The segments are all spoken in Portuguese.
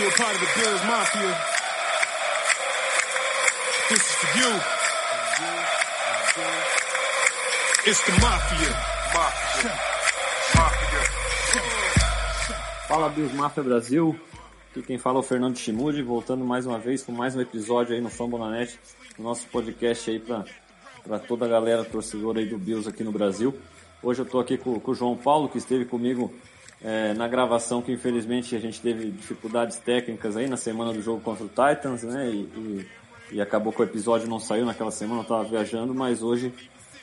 you a part of the Bills Mafia, this is for you. It's the Mafia. Mafia. Mafia. Fala Bills Mafia Brasil. Aqui quem fala é o Fernando Chimude, voltando mais uma vez com mais um episódio aí no Fambonanet, no nosso podcast aí para toda a galera torcedora aí do Bills aqui no Brasil. Hoje eu estou aqui com, com, o João Paulo, que esteve comigo é, na gravação, que infelizmente a gente teve dificuldades técnicas aí na semana do jogo contra o Titans, né? E, e, e acabou que o episódio não saiu naquela semana, eu estava viajando, mas hoje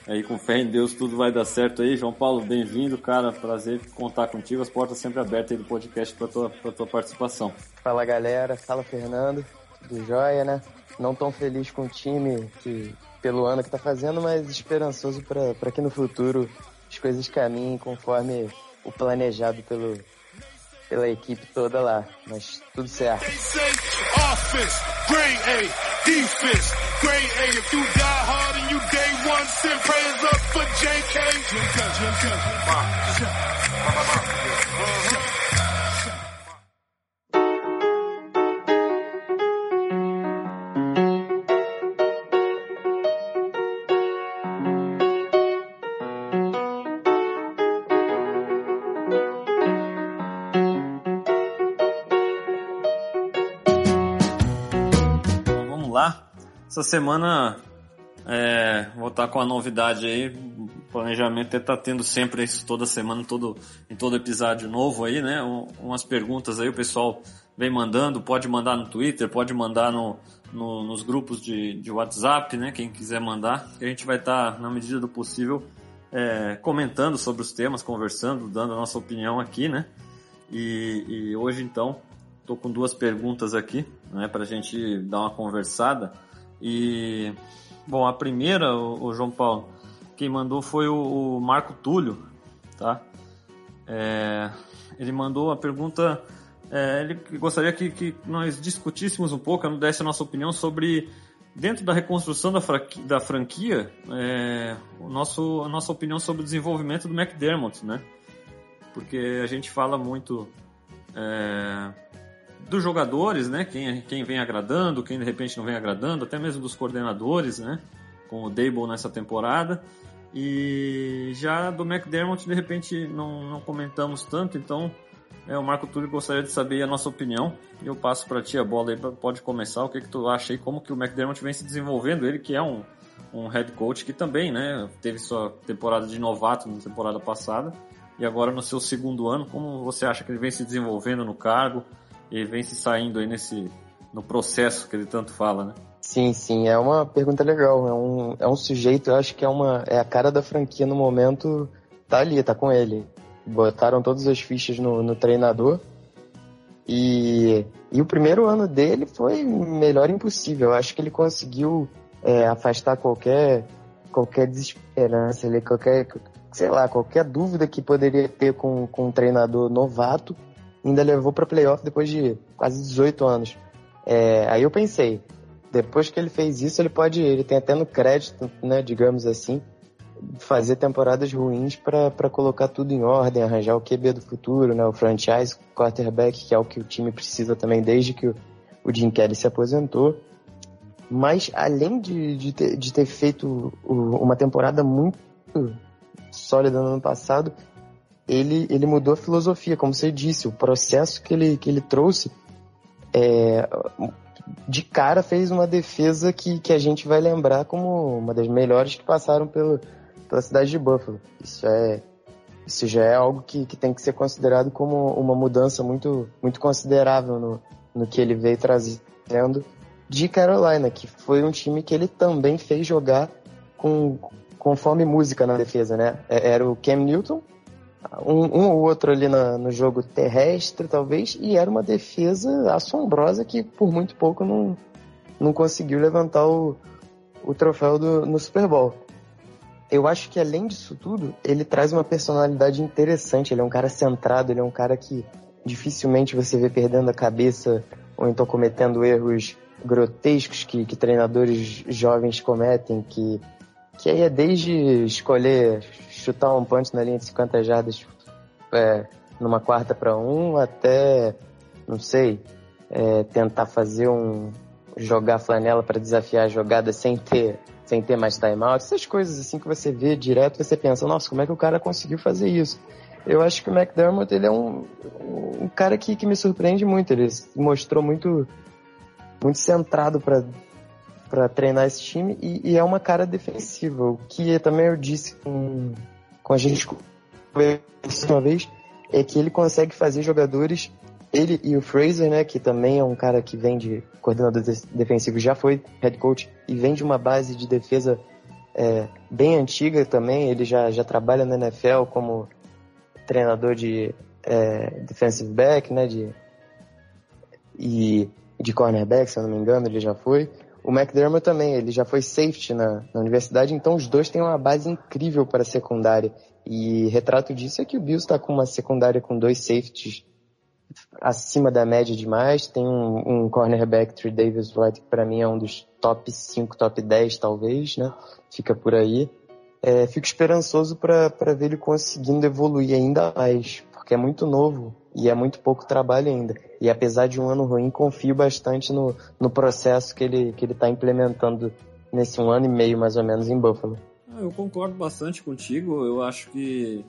Aí com fé em Deus tudo vai dar certo aí. João Paulo, bem-vindo, cara. Prazer contar contigo. As portas sempre abertas aí do podcast para tua, pra tua participação. Fala galera, fala Fernando, do Joia, né? Não tão feliz com o time que, pelo ano que tá fazendo, mas esperançoso para que no futuro as coisas caminhem conforme o planejado pelo, pela equipe toda lá. Mas tudo certo. Essa semana é, vou estar com a novidade aí. O planejamento é estar tá tendo sempre isso toda semana, todo, em todo episódio novo aí, né? Um, umas perguntas aí, o pessoal vem mandando, pode mandar no Twitter, pode mandar no, no, nos grupos de, de WhatsApp, né? Quem quiser mandar, a gente vai estar, tá, na medida do possível, é, comentando sobre os temas, conversando, dando a nossa opinião aqui, né? E, e hoje então, estou com duas perguntas aqui, né? Para a gente dar uma conversada. E, bom, a primeira, o, o João Paulo, quem mandou foi o, o Marco Túlio, tá? É, ele mandou a pergunta, é, ele gostaria que, que nós discutíssemos um pouco, desse a nossa opinião sobre, dentro da reconstrução da, franquia, da franquia é, o nosso, a nossa opinião sobre o desenvolvimento do McDermott, né? Porque a gente fala muito é, dos jogadores, né? Quem, quem vem agradando, quem de repente não vem agradando, até mesmo dos coordenadores, né? Com o Dable nessa temporada. E já do McDermott, de repente, não, não comentamos tanto, então é, o Marco Túlio gostaria de saber a nossa opinião. E eu passo para ti a bola aí, pra, pode começar. O que, que tu acha aí, como que o McDermott vem se desenvolvendo? Ele que é um, um head coach que também, né? Teve sua temporada de novato na temporada passada. E agora no seu segundo ano, como você acha que ele vem se desenvolvendo no cargo? E vem se saindo aí nesse no processo que ele tanto fala, né? Sim, sim, é uma pergunta legal. É um, é um sujeito, eu acho que é uma é a cara da franquia no momento, tá ali, tá com ele. Botaram todas as fichas no, no treinador. E, e o primeiro ano dele foi melhor impossível. Eu acho que ele conseguiu é, afastar qualquer qualquer desesperança, qualquer sei lá, qualquer dúvida que poderia ter com, com um treinador novato ainda levou para playoff depois de quase 18 anos. É, aí eu pensei, depois que ele fez isso, ele pode, ele tem até no crédito, né, digamos assim, fazer temporadas ruins para colocar tudo em ordem, arranjar o QB do futuro, né, o franchise quarterback, que é o que o time precisa também desde que o, o Jim Kelly se aposentou. Mas além de, de, ter, de ter feito uma temporada muito sólida no ano passado, ele, ele mudou a filosofia, como você disse, o processo que ele, que ele trouxe é, de cara fez uma defesa que, que a gente vai lembrar como uma das melhores que passaram pelo, pela cidade de Buffalo. Isso é isso já é algo que, que tem que ser considerado como uma mudança muito, muito considerável no, no que ele veio trazendo de Carolina, que foi um time que ele também fez jogar com, conforme música na defesa, né? É, era o Cam Newton, um, um ou outro ali na, no jogo terrestre, talvez, e era uma defesa assombrosa que por muito pouco não, não conseguiu levantar o, o troféu do, no Super Bowl. Eu acho que além disso tudo, ele traz uma personalidade interessante. Ele é um cara centrado, ele é um cara que dificilmente você vê perdendo a cabeça ou então cometendo erros grotescos que, que treinadores jovens cometem, que, que aí é desde escolher chutar um punch na linha de 50 jardas é, numa quarta para um até, não sei, é, tentar fazer um jogar flanela para desafiar a jogada sem ter sem ter mais timeout, essas coisas assim que você vê direto, você pensa, nossa, como é que o cara conseguiu fazer isso? Eu acho que o McDermott ele é um, um cara que, que me surpreende muito, ele mostrou muito muito centrado para para treinar esse time e, e, é uma cara defensiva, o que também eu disse com, com a gente uma vez, é que ele consegue fazer jogadores ele e o Fraser, né, que também é um cara que vem de coordenador defensivo, já foi head coach e vem de uma base de defesa é, bem antiga também. Ele já, já trabalha na NFL como treinador de é, defensive back, né, de, e de cornerback, se eu não me engano, ele já foi. O McDermott também, ele já foi safety na, na universidade, então os dois têm uma base incrível para a secundária. E retrato disso é que o Bills está com uma secundária com dois safeties acima da média demais. Tem um, um cornerback, Trey Davis White, que para mim é um dos top 5, top 10 talvez, né? Fica por aí. É, fico esperançoso para ver ele conseguindo evoluir ainda mais, porque é muito novo e é muito pouco trabalho ainda. E apesar de um ano ruim, confio bastante no, no processo que ele que ele está implementando nesse um ano e meio mais ou menos em Buffalo. Ah, eu concordo bastante contigo. Eu acho que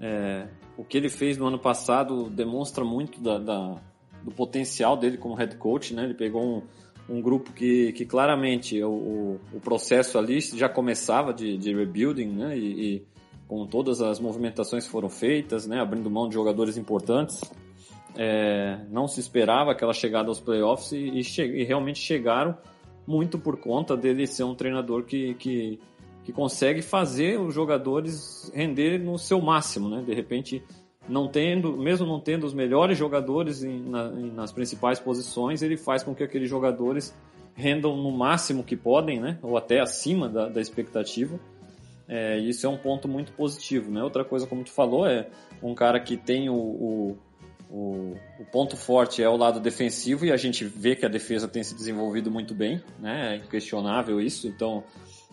é, o que ele fez no ano passado demonstra muito da, da, do potencial dele como head coach, né? Ele pegou um, um grupo que, que claramente o, o processo ali já começava de, de rebuilding, né? E, e, com todas as movimentações foram feitas, né? Abrindo mão de jogadores importantes, é, não se esperava aquela chegada aos playoffs e, e, che e realmente chegaram muito por conta dele ser um treinador que, que que consegue fazer os jogadores render no seu máximo, né? De repente, não tendo, mesmo não tendo os melhores jogadores em, na, em, nas principais posições, ele faz com que aqueles jogadores rendam no máximo que podem, né? Ou até acima da, da expectativa. É, isso é um ponto muito positivo, né? Outra coisa, como tu falou, é um cara que tem o, o, o, o ponto forte é o lado defensivo e a gente vê que a defesa tem se desenvolvido muito bem, né? É inquestionável isso. Então,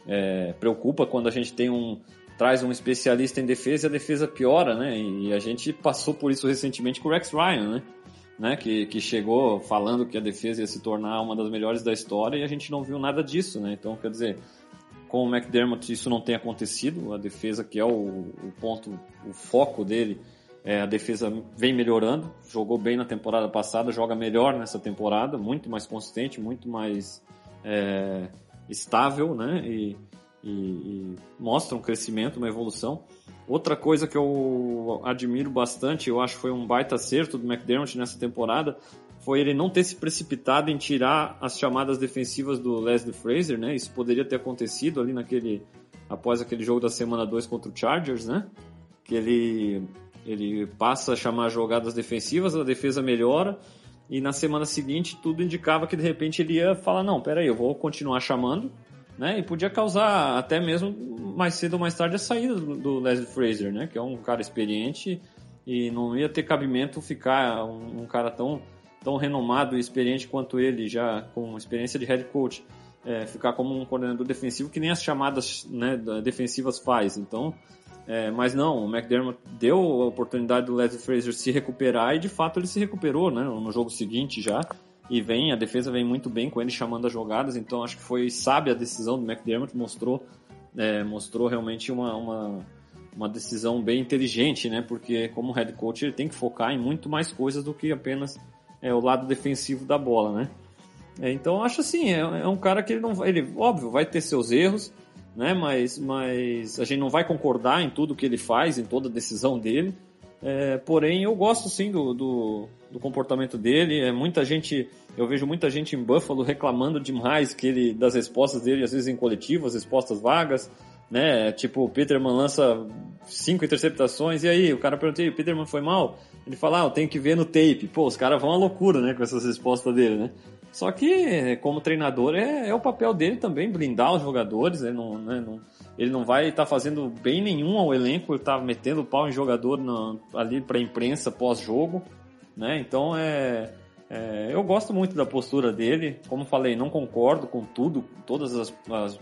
é, preocupa quando a gente tem um traz um especialista em defesa e a defesa piora, né? E a gente passou por isso recentemente com o Rex Ryan, né? né? Que, que chegou falando que a defesa ia se tornar uma das melhores da história e a gente não viu nada disso, né? Então, quer dizer, com o McDermott isso não tem acontecido, a defesa que é o, o ponto, o foco dele, é, a defesa vem melhorando, jogou bem na temporada passada, joga melhor nessa temporada, muito mais consistente, muito mais é, estável, né? E, e, e, mostra um crescimento, uma evolução. Outra coisa que eu admiro bastante, eu acho que foi um baita acerto do McDermott nessa temporada, foi ele não ter se precipitado em tirar as chamadas defensivas do Leslie Fraser, né? Isso poderia ter acontecido ali naquele após aquele jogo da semana 2 contra o Chargers, né? Que ele ele passa a chamar jogadas defensivas, a defesa melhora e na semana seguinte tudo indicava que de repente ele ia falar: não, peraí, eu vou continuar chamando, né? E podia causar até mesmo mais cedo ou mais tarde a saída do, Leslie Fraser, né? Que é um cara experiente e não ia ter cabimento ficar um cara tão, tão renomado e experiente quanto ele, já com experiência de head coach, é, ficar como um coordenador defensivo que nem as chamadas né, defensivas faz. Então é, mas não, o McDermott deu a oportunidade do Leslie Fraser se recuperar e de fato ele se recuperou, né? No jogo seguinte já. E vem, a defesa vem muito bem com ele chamando as jogadas, então acho que foi sábia a decisão do McDermott, mostrou, é, mostrou realmente uma, uma, uma decisão bem inteligente, né? Porque como head coach ele tem que focar em muito mais coisas do que apenas é, o lado defensivo da bola, né? É, então acho assim, é, é um cara que ele não ele, óbvio, vai ter seus erros, né? Mas, mas a gente não vai concordar em tudo que ele faz, em toda decisão dele. É, porém, eu gosto sim do, do, do, comportamento dele. É muita gente, eu vejo muita gente em Buffalo reclamando demais que ele das respostas dele, às vezes em coletivo, as respostas vagas, né? Tipo, o Peterman lança cinco interceptações e aí o cara pergunta, o Peterman foi mal? Ele fala, ah, eu tenho que ver no tape. Pô, os caras vão à loucura, né, com essas respostas dele, né? Só que, como treinador, é, é o papel dele também blindar os jogadores. Né? Não, né? não, ele não vai estar tá fazendo bem nenhum ao elenco, ele está metendo o pau em jogador no, ali para a imprensa pós-jogo. Né? Então, é, é, eu gosto muito da postura dele. Como falei, não concordo com tudo, todas as, as,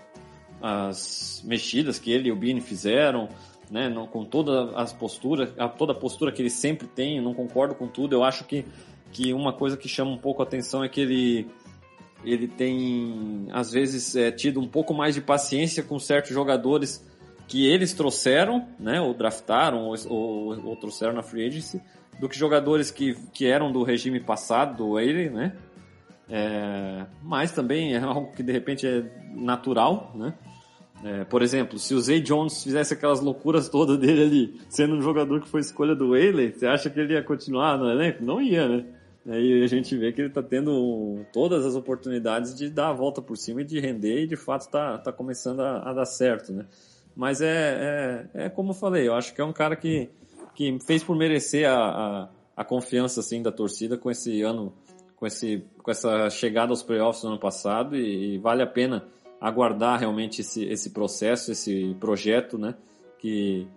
as mexidas que ele e o Bini fizeram. Né, não, com toda as posturas, toda a postura que ele sempre tem, não concordo com tudo. Eu acho que que uma coisa que chama um pouco a atenção é que ele ele tem às vezes é, tido um pouco mais de paciência com certos jogadores que eles trouxeram, né, ou draftaram ou, ou, ou trouxeram na free agency, do que jogadores que, que eram do regime passado do Whaley, né? É, mas também é algo que de repente é natural, né? É, por exemplo, se o Zay Jones fizesse aquelas loucuras todas dele ali, sendo um jogador que foi escolha do Whaley, você acha que ele ia continuar no elenco? Não ia, né? Aí a gente vê que ele está tendo todas as oportunidades de dar a volta por cima e de render e de fato está tá começando a, a, dar certo, né? Mas é, é, é, como eu falei, eu acho que é um cara que, que fez por merecer a, a, a confiança assim da torcida com esse ano, com, esse, com essa chegada aos playoffs no ano passado e, e vale a pena aguardar realmente esse, esse processo, esse projeto, né? Que,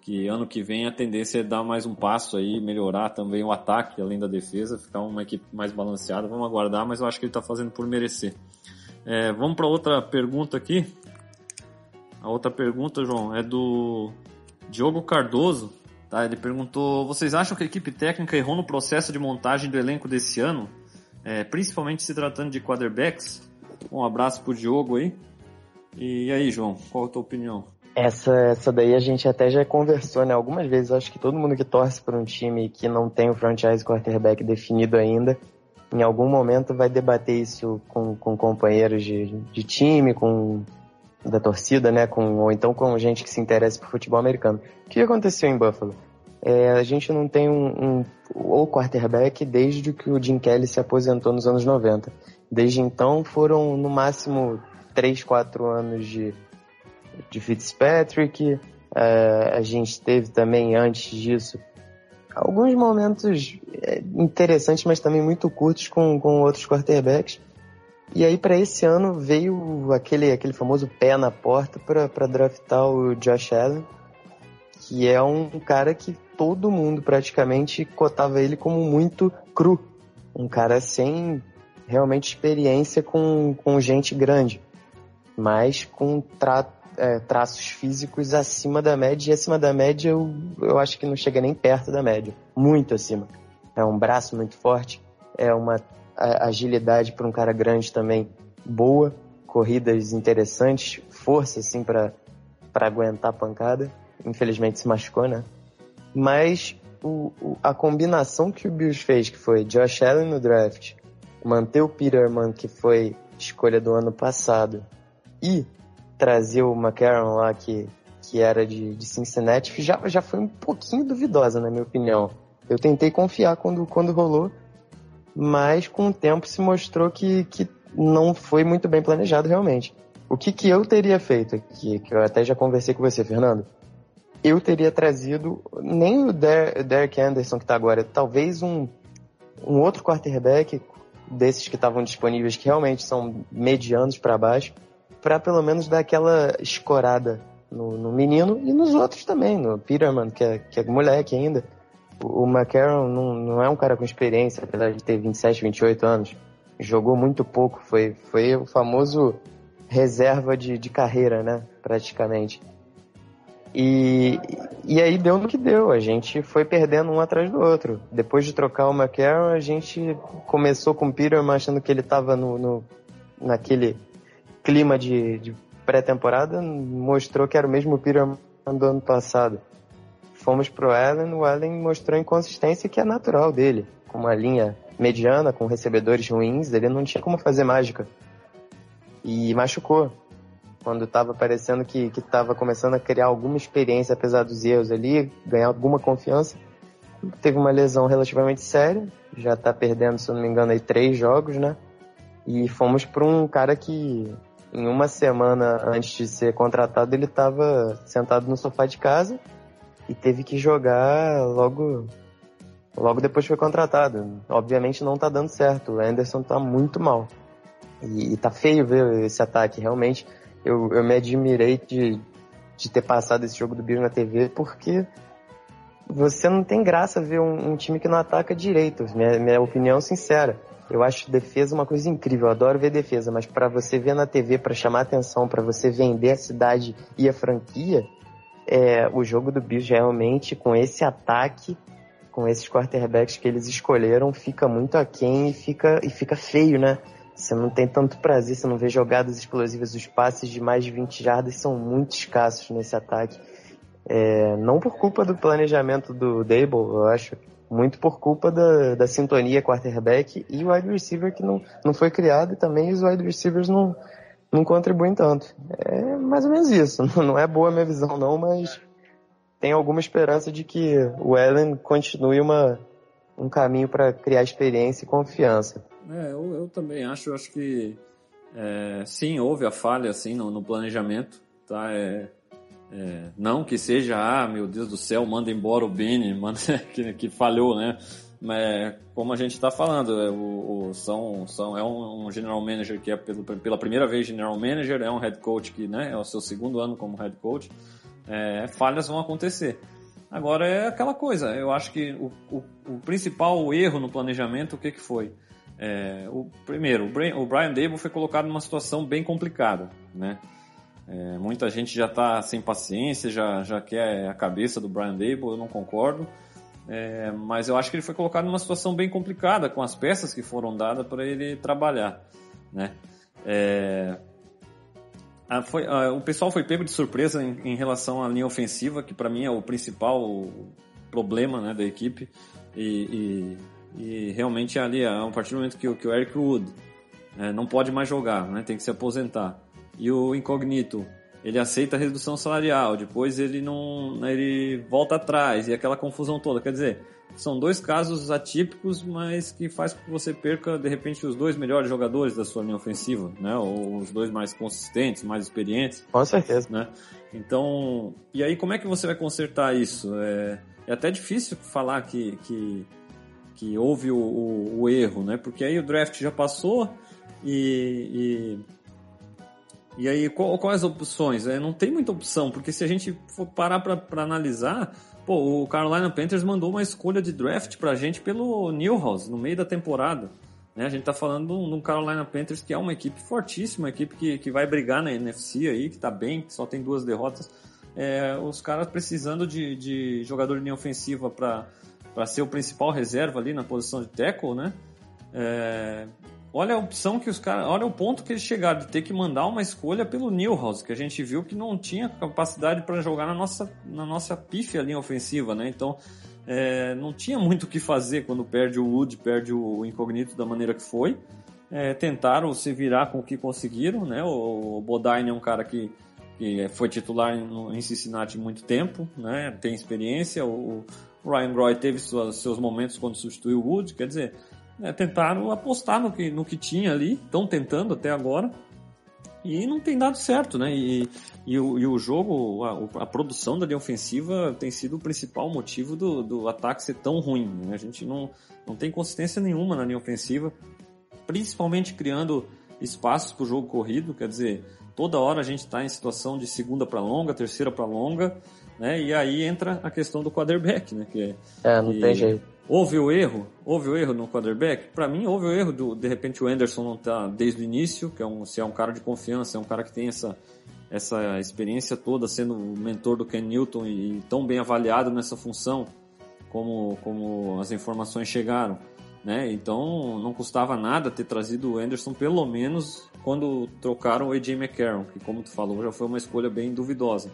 que ano que vem a tendência é dar mais um passo aí, melhorar também o ataque, além da defesa, ficar uma equipe mais balanceada. Vamos aguardar, mas eu acho que ele está fazendo por merecer. É, vamos para outra pergunta aqui. A outra pergunta, João, é do Diogo Cardoso. Tá? Ele perguntou: vocês acham que a equipe técnica errou no processo de montagem do elenco desse ano, é, principalmente se tratando de quarterbacks? Um abraço pro Diogo aí. E aí, João, qual a tua opinião? Essa, essa daí a gente até já conversou, né? Algumas vezes. Acho que todo mundo que torce para um time que não tem o franchise quarterback definido ainda, em algum momento vai debater isso com, com companheiros de, de time, com da torcida, né? Com, ou então com gente que se interessa por futebol americano. O que aconteceu em Buffalo? É, a gente não tem um, um ou quarterback desde que o Jim Kelly se aposentou nos anos 90. Desde então foram no máximo 3, 4 anos de de Fitzpatrick. É, a gente teve também antes disso alguns momentos é, interessantes, mas também muito curtos com, com outros quarterbacks. E aí para esse ano veio aquele, aquele famoso pé na porta para draftar o Josh Allen, que é um cara que todo mundo praticamente cotava ele como muito cru. Um cara sem realmente experiência com, com gente grande, mas com trato é, traços físicos acima da média, e acima da média eu, eu acho que não chega nem perto da média. Muito acima. É um braço muito forte, é uma agilidade para um cara grande também boa, corridas interessantes, força assim para aguentar a pancada. Infelizmente se machucou, né? Mas o, o, a combinação que o Bills fez, que foi Josh Allen no draft, manter o Peterman, que foi escolha do ano passado, e trazer o McCarron lá, que, que era de, de Cincinnati, já, já foi um pouquinho duvidosa, na minha opinião. Eu tentei confiar quando, quando rolou, mas com o tempo se mostrou que, que não foi muito bem planejado realmente. O que, que eu teria feito aqui, que eu até já conversei com você, Fernando, eu teria trazido nem o Der Derek Anderson que está agora, talvez um, um outro quarterback desses que estavam disponíveis que realmente são medianos para baixo, para pelo menos dar aquela escorada no, no, menino e nos outros também, no Peterman, que é, que é moleque ainda. O, McCarron não, não é um cara com experiência, apesar de ter 27, 28 anos. Jogou muito pouco, foi, foi o famoso reserva de, de carreira, né? Praticamente. E, e aí deu no que deu, a gente foi perdendo um atrás do outro. Depois de trocar o McCarron, a gente começou com o Peterman achando que ele estava no, no, naquele clima de, de pré-temporada mostrou que era o mesmo Peterman do ano passado. Fomos pro Allen, o Allen mostrou inconsistência que é natural dele. Com uma linha mediana, com recebedores ruins, ele não tinha como fazer mágica. E machucou. Quando estava parecendo que estava começando a criar alguma experiência, apesar dos erros ali, ganhar alguma confiança, teve uma lesão relativamente séria, já está perdendo, se eu não me engano, aí três jogos, né? E fomos para um cara que em uma semana antes de ser contratado, ele estava sentado no sofá de casa e teve que jogar logo logo depois foi contratado. Obviamente não tá dando certo. O Anderson tá muito mal. E, e tá feio ver esse ataque. Realmente, eu, eu me admirei de, de ter passado esse jogo do Bills na TV porque você não tem graça ver um, um time que não ataca direito. Minha, minha opinião sincera. Eu acho defesa uma coisa incrível, eu adoro ver defesa, mas para você ver na TV, para chamar atenção, para você vender a cidade e a franquia, é, o jogo do Bills realmente com esse ataque com esses quarterbacks que eles escolheram, fica muito aquém e fica, e fica feio, né? Você não tem tanto prazer, você não vê jogadas explosivas, os passes de mais de 20 jardas são muito escassos nesse ataque. É, não por culpa do planejamento do Dable, eu acho, muito por culpa da, da sintonia quarterback e o wide receiver que não, não foi criado e também os wide receivers não, não contribuem tanto. É mais ou menos isso. Não é boa a minha visão não, mas tem alguma esperança de que o Allen continue uma, um caminho para criar experiência e confiança. É, eu, eu também acho, acho que é, sim, houve a falha assim no, no planejamento, tá? É, é, não que seja, ah, meu Deus do céu, manda embora o manda, que, que falhou, né? Mas como a gente está falando, é, o, o, são, são, é um, um, general manager que é pelo, pela primeira vez general manager, é um head coach que né, é o seu segundo ano como head coach. É, falhas vão acontecer. Agora é aquela coisa, eu acho que o, o, o principal erro no planejamento, o que, que foi? É, o, primeiro, o Brian, Dable foi colocado numa situação bem complicada, né? É, muita gente já está sem paciência, já, já quer a cabeça do Brian Dable, eu não concordo. É, mas eu acho que ele foi colocado numa situação bem complicada com as peças que foram dadas para ele trabalhar, né? É, a, foi, a, o pessoal foi pego de surpresa em, em relação à linha ofensiva, que para mim é o principal problema né, da equipe. E, e, e, realmente ali, a partir do momento que, que o Eric Wood é, não pode mais jogar, né, tem que se aposentar, e o Incognito ele aceita a redução salarial, depois ele não, ele volta atrás e aquela confusão toda. Quer dizer, são dois casos atípicos, mas que faz com que você perca de repente os dois melhores jogadores da sua linha ofensiva, né? Ou os dois mais consistentes, mais experientes. Com certeza. Né? Então, e aí como é que você vai consertar isso? É, é até difícil falar que, que, que houve o, o, o erro, né? Porque aí o draft já passou e, e e aí, qual, quais opções? É, não tem muita opção, porque se a gente for parar para analisar, pô, o Carolina Panthers mandou uma escolha de draft pra gente pelo Newhouse, no meio da temporada. Né? A gente tá falando de um Carolina Panthers que é uma equipe fortíssima, uma equipe que, que vai brigar na NFC aí, que tá bem, que só tem duas derrotas. É, os caras precisando de, de jogador de linha ofensiva para ser o principal reserva ali na posição de tackle, né? É, Olha a opção que os caras. Olha o ponto que eles chegaram de ter que mandar uma escolha pelo Newhouse, que a gente viu que não tinha capacidade para jogar na nossa, na nossa pífia linha ofensiva, né? Então é, não tinha muito o que fazer quando perde o Wood, perde o Incognito da maneira que foi. É, tentaram se virar com o que conseguiram, né? O, o Bodine é um cara que, que foi titular em, em Cincinnati muito tempo, né? Tem experiência. O Ryan Groy teve suas, seus momentos quando substituiu o Wood, quer dizer né, tentaram apostar no que, no que tinha ali, estão tentando até agora, e não tem dado certo, né? E, e, o, e o jogo, a, a, produção da linha ofensiva tem sido o principal motivo do, do ataque ser tão ruim. Né? A gente não, não tem consistência nenhuma na linha ofensiva, principalmente criando espaços para o jogo corrido, quer dizer, toda hora a gente está em situação de segunda para longa, terceira para longa, né? E aí entra a questão do quarterback, né? Que, é, não que, tem jeito Houve o erro? Houve o erro no quarterback? Para mim, houve o erro do, de repente, o Anderson não tá desde o início, que é um, se é um cara de confiança, é um cara que tem essa, essa experiência toda sendo o mentor do Ken Newton e, e tão bem avaliado nessa função, como, como as informações chegaram. Né? Então, não custava nada ter trazido o Anderson, pelo menos quando trocaram o AJ McCarron, que, como tu falou, já foi uma escolha bem duvidosa.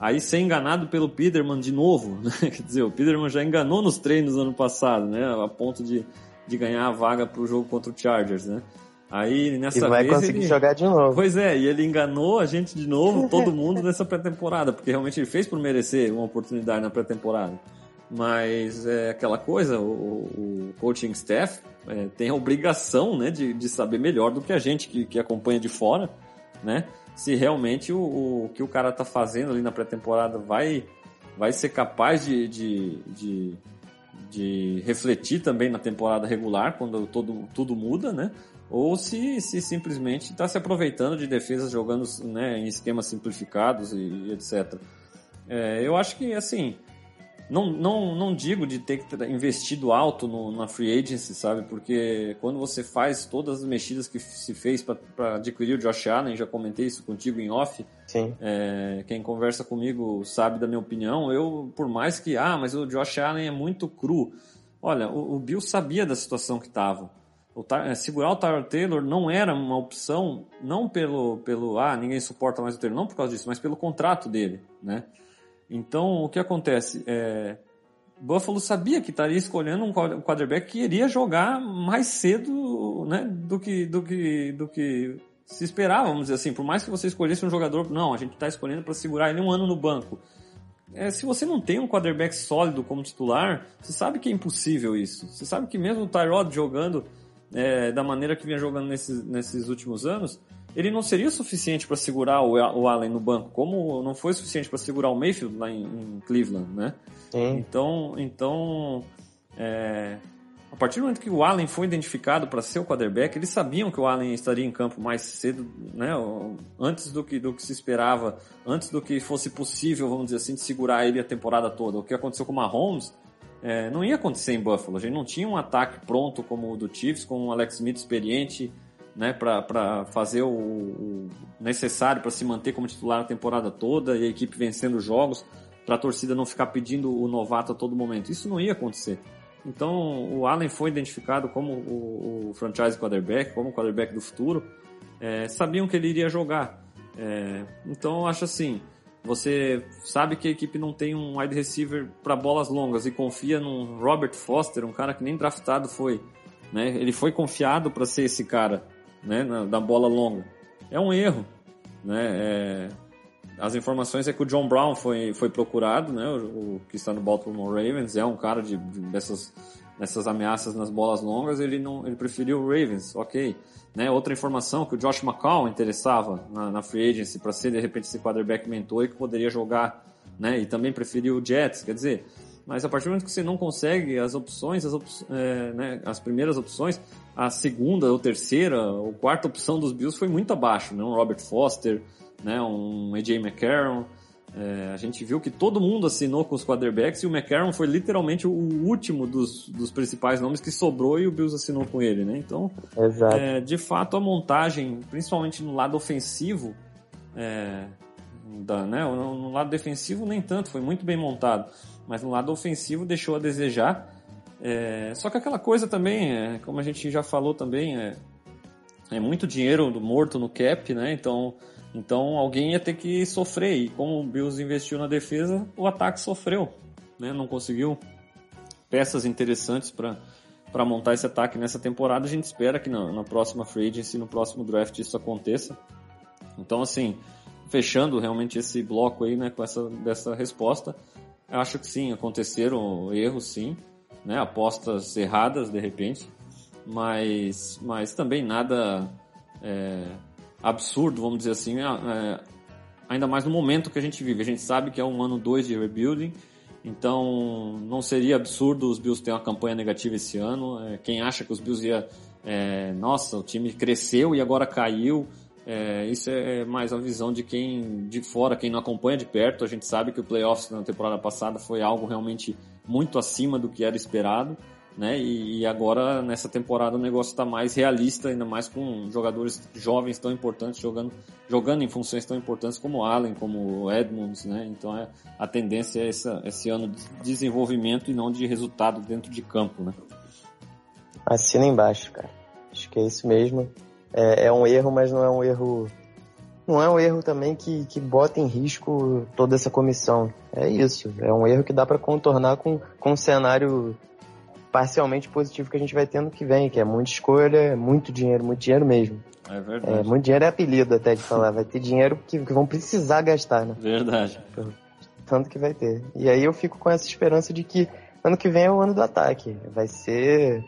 Aí ser enganado pelo Peterman de novo, né? Quer dizer, o Peterman já enganou nos treinos ano passado, né? A ponto de, de ganhar a vaga para o jogo contra o Chargers, né? Aí nessa e vai vez conseguir ele... jogar de novo. Pois é, e ele enganou a gente de novo, todo mundo nessa pré-temporada, porque realmente ele fez por merecer uma oportunidade na pré-temporada. Mas é aquela coisa, o, o coaching staff é, tem a obrigação né, de, de saber melhor do que a gente que, que acompanha de fora, né? se realmente o, o que o cara tá fazendo ali na pré-temporada vai, vai ser capaz de, de, de, de, refletir também na temporada regular, quando todo, tudo muda, né? Ou se, se simplesmente está se aproveitando de defesas jogando né, em esquemas simplificados e, e etc. É, eu acho que, assim, não, não, não digo de ter investido alto no, na free agency, sabe? Porque quando você faz todas as mexidas que se fez para adquirir o Josh Allen, já comentei isso contigo em off. Sim. É, quem conversa comigo sabe da minha opinião. Eu, por mais que, ah, mas o Josh Allen é muito cru. Olha, o, o Bill sabia da situação que estava. É, segurar o Tyler Taylor não era uma opção, não pelo, pelo, ah, ninguém suporta mais o Taylor, não por causa disso, mas pelo contrato dele, né? Então, o que acontece? É, Buffalo sabia que estaria escolhendo um quarterback que iria jogar mais cedo né, do, que, do, que, do que se esperava, vamos dizer assim. Por mais que você escolhesse um jogador, não, a gente está escolhendo para segurar ele um ano no banco. É, se você não tem um quarterback sólido como titular, você sabe que é impossível isso. Você sabe que mesmo o Tyrod jogando é, da maneira que vinha jogando nesses, nesses últimos anos, ele não seria suficiente para segurar o, o, Allen no banco, como não foi suficiente para segurar o Mayfield lá em, em Cleveland, né? Sim. Então, então é, a partir do momento que o Allen foi identificado para ser o quarterback, eles sabiam que o Allen estaria em campo mais cedo, né? Antes do que, do que se esperava, antes do que fosse possível, vamos dizer assim, de segurar ele a temporada toda. O que aconteceu com o Mahomes é, não ia acontecer em Buffalo. A gente não tinha um ataque pronto como o do Chiefs, com o Alex Smith experiente, né, para fazer o, o necessário para se manter como titular a temporada toda e a equipe vencendo jogos, para a torcida não ficar pedindo o novato a todo momento. Isso não ia acontecer. Então, o Allen foi identificado como o, o franchise quarterback, como o quarterback do futuro. É, sabiam que ele iria jogar. É, então, eu acho assim, você sabe que a equipe não tem um wide receiver para bolas longas e confia num Robert Foster, um cara que nem draftado foi. Né? Ele foi confiado para ser esse cara né, na, da bola longa. É um erro. Né? É, as informações é que o John Brown foi, foi procurado, né, o, o que está no Baltimore Ravens, é um cara de, de, dessas, dessas ameaças nas bolas longas, ele não ele preferiu o Ravens, ok. Né, outra informação que o Josh McCown interessava na, na free agency para ser de repente esse quarterback mentor e que poderia jogar, né, e também preferiu o Jets, quer dizer, mas a partir do momento que você não consegue as opções, as, op é, né, as primeiras opções, a segunda ou terceira ou quarta opção dos Bills foi muito abaixo, né? Um Robert Foster, né? Um AJ McCarron. É, a gente viu que todo mundo assinou com os quarterbacks e o McCarron foi literalmente o último dos, dos principais nomes que sobrou e o Bills assinou com ele, né? Então, é, de fato, a montagem, principalmente no lado ofensivo, é, da, né? no, no lado defensivo nem tanto, foi muito bem montado, mas no lado ofensivo deixou a desejar. É, só que aquela coisa também, é, como a gente já falou também, é, é muito dinheiro morto no cap, né? Então, então alguém ia ter que sofrer. E como o Bills investiu na defesa, o ataque sofreu, né? Não conseguiu peças interessantes para para montar esse ataque nessa temporada. A gente espera que na, na próxima free agency, no próximo draft isso aconteça. Então, assim, fechando realmente esse bloco aí, né, com essa dessa resposta, eu acho que sim, aconteceram erros, sim né? Apostas erradas de repente, mas, mas também nada é, absurdo, vamos dizer assim, é, é, ainda mais no momento que a gente vive. A gente sabe que é um ano 2 de rebuilding, então não seria absurdo os Bills terem uma campanha negativa esse ano. É, quem acha que os Bills ia, é, nossa, o time cresceu e agora caiu. É, isso é mais a visão de quem de fora, quem não acompanha de perto. A gente sabe que o playoffs na temporada passada foi algo realmente muito acima do que era esperado, né? E, e agora nessa temporada o negócio está mais realista, ainda mais com jogadores jovens tão importantes jogando, jogando em funções tão importantes como Allen, como Edmonds, né? Então é, a tendência é essa, esse ano de desenvolvimento e não de resultado dentro de campo, né? Assina embaixo, cara. Acho que é isso mesmo. É, é um erro, mas não é um erro não é um erro também que, que bota em risco toda essa comissão. É isso. É um erro que dá para contornar com, com um cenário parcialmente positivo que a gente vai tendo que vem, que é muita escolha, é muito dinheiro, muito dinheiro mesmo. É verdade. É, muito dinheiro é apelido até de falar. Vai ter dinheiro que, que vão precisar gastar, né? Verdade. Tanto que vai ter. E aí eu fico com essa esperança de que ano que vem é o ano do ataque. Vai ser,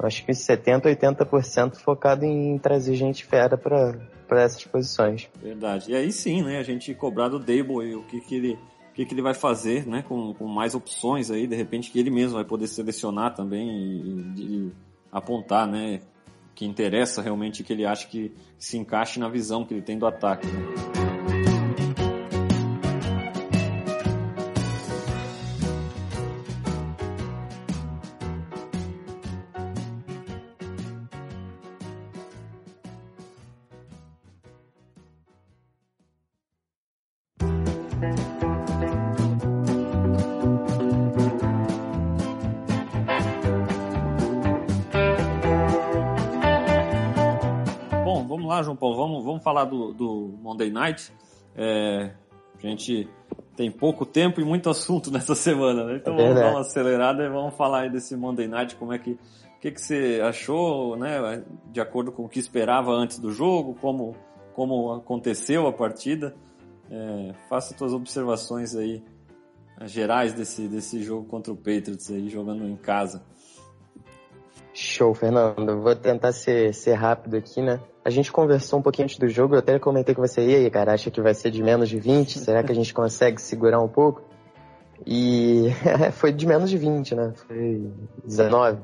acho que 70, 80% focado em trazer gente fera para para essas posições. Verdade. E aí sim, né, a gente cobrar do Dable o que, que ele o que, que ele vai fazer, né, com, com mais opções aí, de repente que ele mesmo vai poder selecionar também e, e apontar, né, que interessa realmente que ele acha que se encaixe na visão que ele tem do ataque. Né? Falar do, do Monday Night. É, a gente tem pouco tempo e muito assunto nessa semana, né? Então É vamos dar uma acelerada e vamos falar aí desse Monday Night, como é que, o que, que você achou, né? De acordo com o que esperava antes do jogo, como, como aconteceu a partida. É, faça suas observações aí eh, gerais desse, desse jogo contra o Patriots aí, jogando em casa. Show, Fernando. Vou tentar ser, ser rápido aqui, né? A gente conversou um pouquinho antes do jogo, eu até comentei com você, e aí, cara, acha que vai ser de menos de 20? Será que a gente consegue segurar um pouco? E foi de menos de 20, né? Foi 19.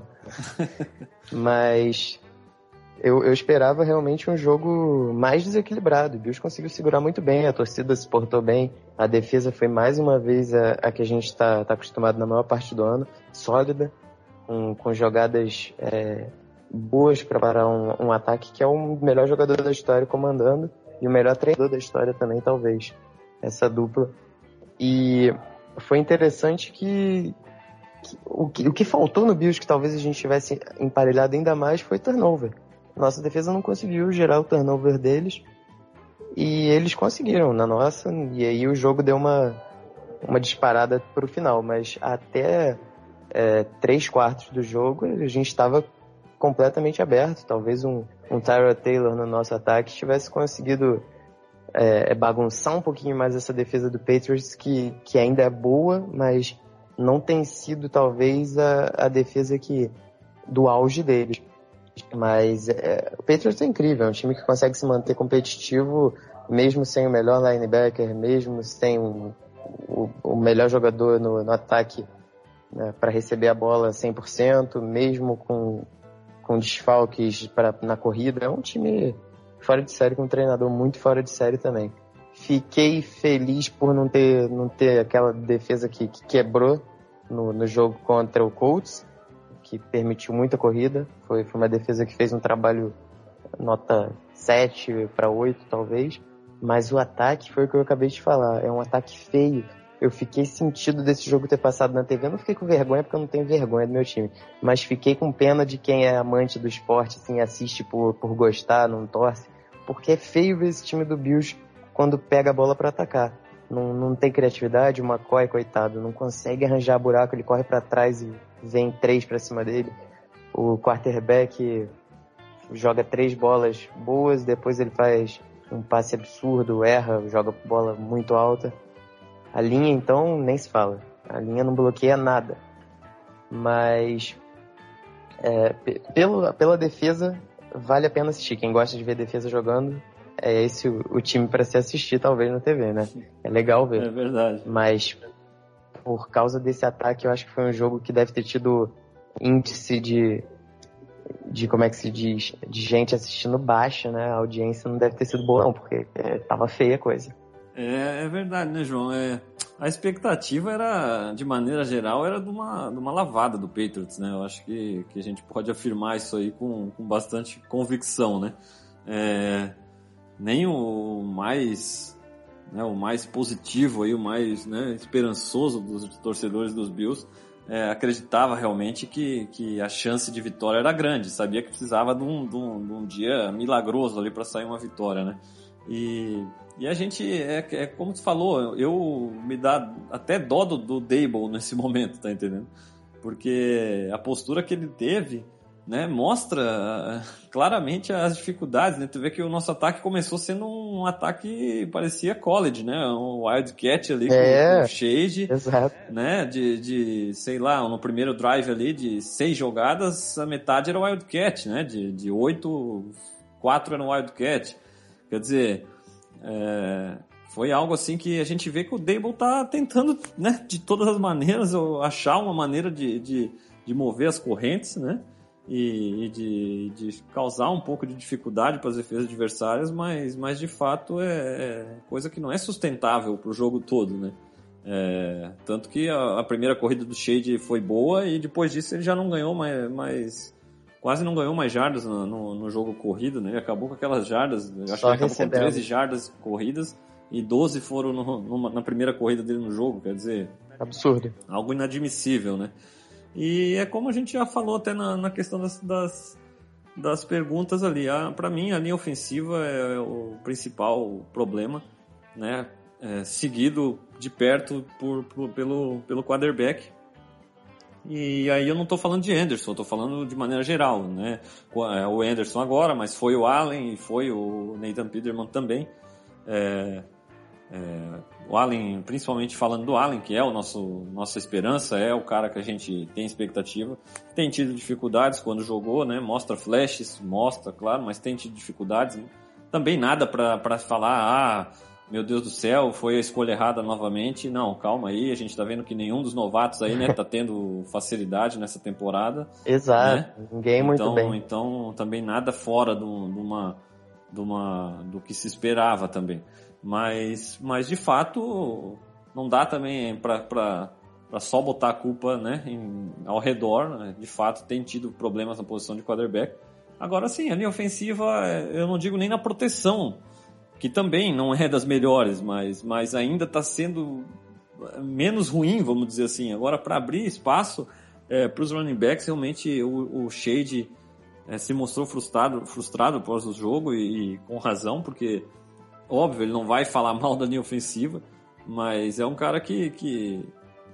Mas eu, eu esperava realmente um jogo mais desequilibrado. O Bills conseguiu segurar muito bem, a torcida se portou bem, a defesa foi mais uma vez a, a que a gente está tá acostumado na maior parte do ano, sólida, com, com jogadas é, boas para parar um, um ataque que é o melhor jogador da história comandando e o melhor treinador da história também, talvez, essa dupla. E foi interessante que, que o, que o que faltou no Bills, que talvez a gente tivesse emparelhado ainda mais, foi turnover. Nossa defesa não conseguiu gerar o turnover deles e eles conseguiram na nossa, e aí o jogo deu uma, uma disparada para o final, mas até é, três quartos do jogo a gente estava completamente aberto. Talvez um, um Tyra Taylor no nosso ataque tivesse conseguido é, bagunçar um pouquinho mais essa defesa do Patriots, que, que ainda é boa, mas não tem sido talvez a, a defesa que do auge deles. Mas é, o Patriots é incrível, é um time que consegue se manter competitivo mesmo sem o melhor linebacker, mesmo sem o, o, o melhor jogador no, no ataque né, para receber a bola 100%, mesmo com, com desfalques pra, na corrida. É um time fora de série, com um treinador muito fora de série também. Fiquei feliz por não ter, não ter aquela defesa que, que quebrou no, no jogo contra o Colts, que permitiu muita corrida. Foi, foi uma defesa que fez um trabalho nota 7 para 8, talvez. Mas o ataque foi o que eu acabei de falar. É um ataque feio. Eu fiquei sentido desse jogo ter passado na TV. Eu não fiquei com vergonha porque eu não tenho vergonha do meu time. Mas fiquei com pena de quem é amante do esporte, assim, assiste por, por gostar, não torce. Porque é feio ver esse time do Bills quando pega a bola para atacar. Não, não tem criatividade, o McCoy, coitado, não consegue arranjar buraco, ele corre para trás e vem três para cima dele. O quarterback joga três bolas boas, depois ele faz um passe absurdo, erra, joga bola muito alta. A linha, então, nem se fala. A linha não bloqueia nada. Mas, é, pelo, pela defesa, vale a pena assistir. Quem gosta de ver defesa jogando, é esse o, o time para se assistir, talvez, na TV, né? É legal ver. É verdade. Mas, por causa desse ataque, eu acho que foi um jogo que deve ter tido índice de, de como é que se diz, de gente assistindo baixo, né? A audiência não deve ter sido boa, não, porque é, tava feia a coisa. É, é verdade, né, João? É, a expectativa era, de maneira geral, era de uma, de uma lavada do Patriots, né? Eu acho que, que a gente pode afirmar isso aí com, com bastante convicção, né? É, nem o mais, né, o mais positivo aí, o mais né, esperançoso dos torcedores dos Bills é, acreditava realmente que, que a chance de vitória era grande, sabia que precisava de um, de um, de um dia milagroso ali para sair uma vitória, né? E, e a gente, é, é como tu falou, eu me dá até dó do, do Dable nesse momento, tá entendendo? Porque a postura que ele teve, né, mostra uh, claramente as dificuldades, né? Tu vê que o nosso ataque começou sendo um ataque parecia college, né? Um wildcat ali É. com, com shade, Exato. né? De, de, sei lá, no primeiro drive ali de seis jogadas, a metade era wildcat, né? De, de oito, quatro eram wildcat. Quer dizer, é, foi algo assim que a gente vê que o Dable tá tentando, né, de todas as maneiras, achar uma maneira de, de, de mover as correntes, né? E, e de, de causar um pouco de dificuldade para as defesas adversárias, mas, mas de fato é, é coisa que não é sustentável para o jogo todo, né? É, tanto que a, a primeira corrida do Shade foi boa e depois disso ele já não ganhou mais, mais quase não ganhou mais jardas no, no, no jogo corrido, né? Ele acabou com aquelas jardas, eu acho que Só ele acabou com recebendo. 13 jardas corridas e 12 foram no, numa, na primeira corrida dele no jogo, quer dizer, Absurdo. algo inadmissível, né? E é como a gente já falou até na, na questão das, das, das perguntas ali. Para mim, a linha ofensiva é o principal problema, né? É, seguido de perto por, por, pelo, pelo quarterback. E aí eu não estou falando de Anderson, estou falando de maneira geral, né? É o Anderson agora, mas foi o Allen e foi o Nathan Peterman também. É, é, o Allen, principalmente falando do Allen, que é o nosso nossa esperança, é o cara que a gente tem expectativa. Tem tido dificuldades quando jogou, né? Mostra flashes, mostra, claro, mas tem tido dificuldades. Também nada para falar, ah, meu Deus do céu, foi a escolha errada novamente. Não, calma aí, a gente tá vendo que nenhum dos novatos aí, né, tá tendo facilidade nessa temporada. Exato, né? ninguém muito então, bem. Então, também nada fora de uma, de uma, do que se esperava também. Mas, mas de fato, não dá também para só botar a culpa né, em, ao redor. Né? De fato, tem tido problemas na posição de quarterback. Agora sim, a linha ofensiva, eu não digo nem na proteção, que também não é das melhores, mas, mas ainda está sendo menos ruim, vamos dizer assim. Agora, para abrir espaço é, para os running backs, realmente o, o Shade é, se mostrou frustrado, frustrado após o jogo e, e com razão, porque óbvio, ele não vai falar mal da linha ofensiva, mas é um cara que, que,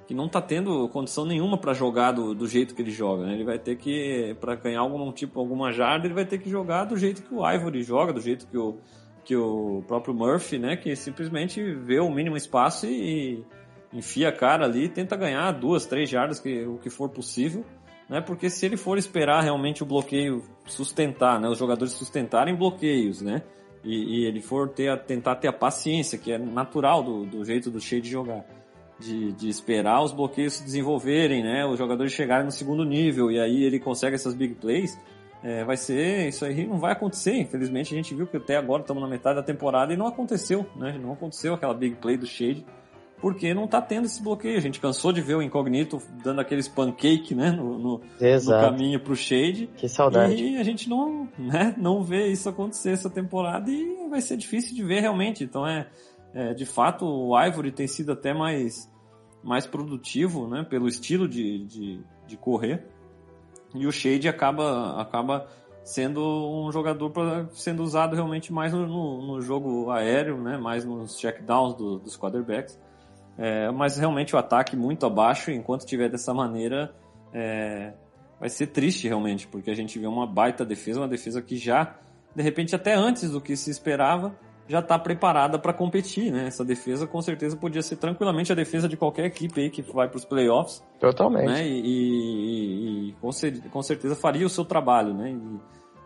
que não está tendo condição nenhuma para jogar do, do jeito que ele joga. Né? Ele vai ter que, para ganhar algum tipo, alguma jarda, ele vai ter que jogar do jeito que o Ivory joga, do jeito que o, que o próprio Murphy, né? Que simplesmente vê o mínimo espaço e, enfia a cara ali tenta ganhar duas, três jardas, que, o que for possível. Né? Porque se ele for esperar realmente o bloqueio sustentar, né? Os jogadores sustentarem bloqueios, né? e, e ele for ter a, tentar ter a paciência, que é natural do, do jeito do Shea de jogar, de, de esperar os bloqueios se desenvolverem, né? Os jogadores chegarem no segundo nível e aí ele consegue essas big plays, é, vai ser, isso aí não vai acontecer. Infelizmente a gente viu que até agora estamos na metade da temporada e não aconteceu, né? Não aconteceu aquela big play do Shade porque não está tendo esse bloqueio. A gente cansou de ver o Incognito dando aqueles pancake, né, no, no, no caminho para o Shade. Que saudade. E a gente não, né, não vê isso acontecer essa temporada e vai ser difícil de ver realmente. Então é, é de fato o Ivory tem sido até mais mais produtivo, né, pelo estilo de, de, de correr. E o Shade acaba acaba sendo um jogador pra, sendo usado realmente mais no, no, no jogo aéreo, né, mais nos checkdowns do, dos quarterbacks. É, mas realmente o ataque muito abaixo, enquanto tiver dessa maneira, é, vai ser triste realmente, porque a gente vê uma baita defesa, uma defesa que já, de repente, até antes do que se esperava, já está preparada para competir, né? Essa defesa com certeza podia ser tranquilamente a defesa de qualquer equipe aí que vai para os playoffs. Totalmente. Né? E, e, e com, com, certeza faria o seu trabalho, né? E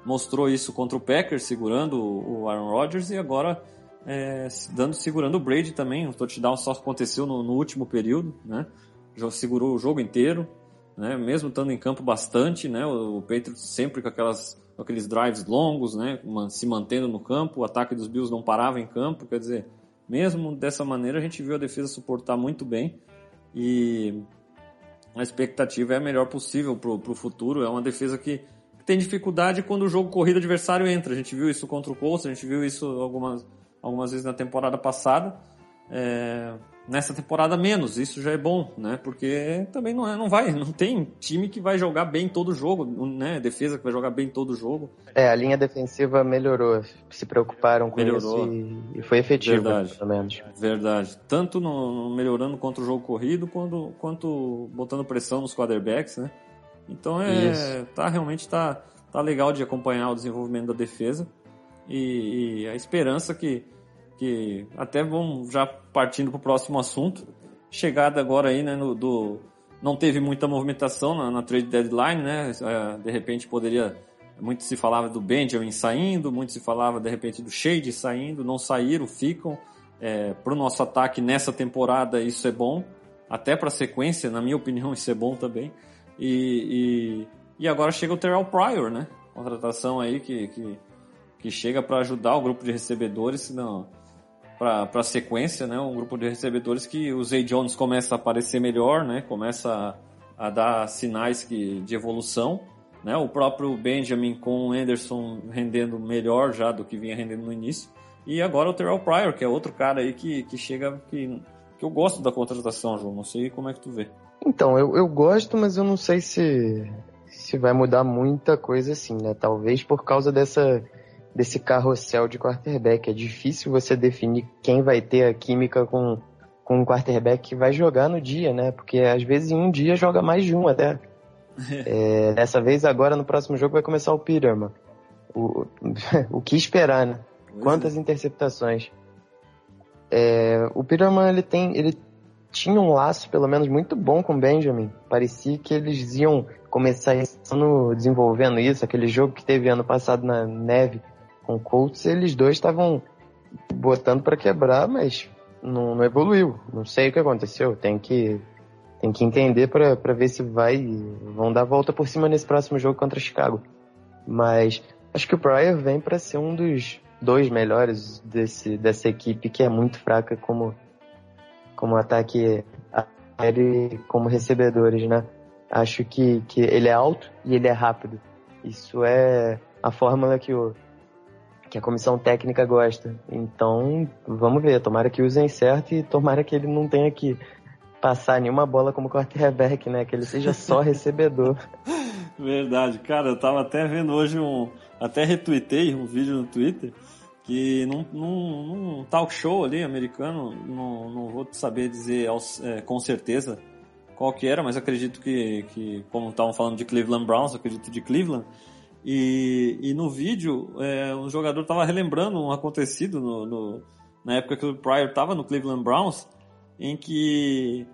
mostrou isso contra o Packers, segurando o Aaron Rodgers, e agora é, dando, segurando o Brady também. O touchdown só aconteceu no, no, último período, né? Já segurou o jogo inteiro, né? Mesmo estando em campo bastante, né? O, o Patriots sempre com aquelas aqueles drives longos, né? Se mantendo no campo, o ataque dos Bills não parava em campo, quer dizer, mesmo dessa maneira a gente viu a defesa suportar muito bem e a expectativa é a melhor possível para o futuro. É uma defesa que tem dificuldade quando o jogo corrido adversário entra. A gente viu isso contra o Colts, a gente viu isso algumas algumas vezes na temporada passada. É, nessa temporada menos, isso já é bom, né? Porque também não, é, não vai, não tem time que vai jogar bem todo jogo, né? Defesa que vai jogar bem todo jogo. É, a linha defensiva melhorou, se preocuparam com melhorou. isso e, e foi efetivo, Verdade. pelo menos. Verdade. Tanto no, no melhorando contra o jogo corrido, quanto, quanto botando pressão nos quarterbacks, né? Então é, isso. tá realmente tá, tá legal de acompanhar o desenvolvimento da defesa e, e a esperança que, que até vamos já partindo para o próximo assunto, chegada agora aí, né, no, do, não teve muita movimentação na, na trade deadline, né, é, de repente poderia, muito se falava do Benjamin saindo, muito se falava de repente do Shade saindo, não saíram, ficam, é, para o nosso ataque nessa temporada isso é bom, até para a sequência, na minha opinião, isso é bom também, e, e, e agora chega o Terrell Pryor, né, contratação aí que, que que chega para ajudar o grupo de recebedores para a sequência, né? Um grupo de recebedores que o Zay Jones começa a aparecer melhor, né? Começa a, a dar sinais que, de evolução, né? O próprio Benjamin com o Anderson rendendo melhor já do que vinha rendendo no início. E agora o Terrell Pryor, que é outro cara aí que, que chega, que, que eu gosto da contratação, João. Não sei como é que tu vê. Então, eu, eu gosto, mas eu não sei se, se vai mudar muita coisa assim, né? Talvez por causa dessa, desse carrossel de quarterback. É difícil você definir quem vai ter a química com, com um quarterback que vai jogar no dia, né? Porque às vezes em um dia joga mais de um até. é, dessa vez, agora no próximo jogo vai começar o Peterman. O, o que esperar, né? Quantas interceptações. É, o Peterman, ele tem, ele tinha um laço, pelo menos, muito bom com o Benjamin. Parecia que eles iam começar ano desenvolvendo isso. Aquele jogo que teve ano passado na neve com o Colts, eles dois estavam botando para quebrar, mas não, não, evoluiu. Não sei o que aconteceu. Tem que, tem que entender para ver se vai. Vão dar volta por cima nesse próximo jogo contra Chicago. Mas acho que o Pryor vem para ser um dos dois melhores desse, dessa equipe que é muito fraca como como ataque aéreo e como recebedores, né? Acho que, que ele é alto e ele é rápido. Isso é a fórmula que, o, que a comissão técnica gosta. Então, vamos ver. Tomara que usem certo e tomara que ele não tenha que passar nenhuma bola como quarterback, né? Que ele seja só recebedor. Verdade. Cara, eu tava até vendo hoje um... Até retuitei um vídeo no Twitter que num, num, num, talk show ali americano, não, não vou saber dizer é, com certeza qual que era, mas acredito que, que como estavam falando de Cleveland Browns, acredito de Cleveland, e, e no vídeo é, um jogador estava relembrando um acontecido no, no, na época que o Pryor estava no Cleveland Browns, em que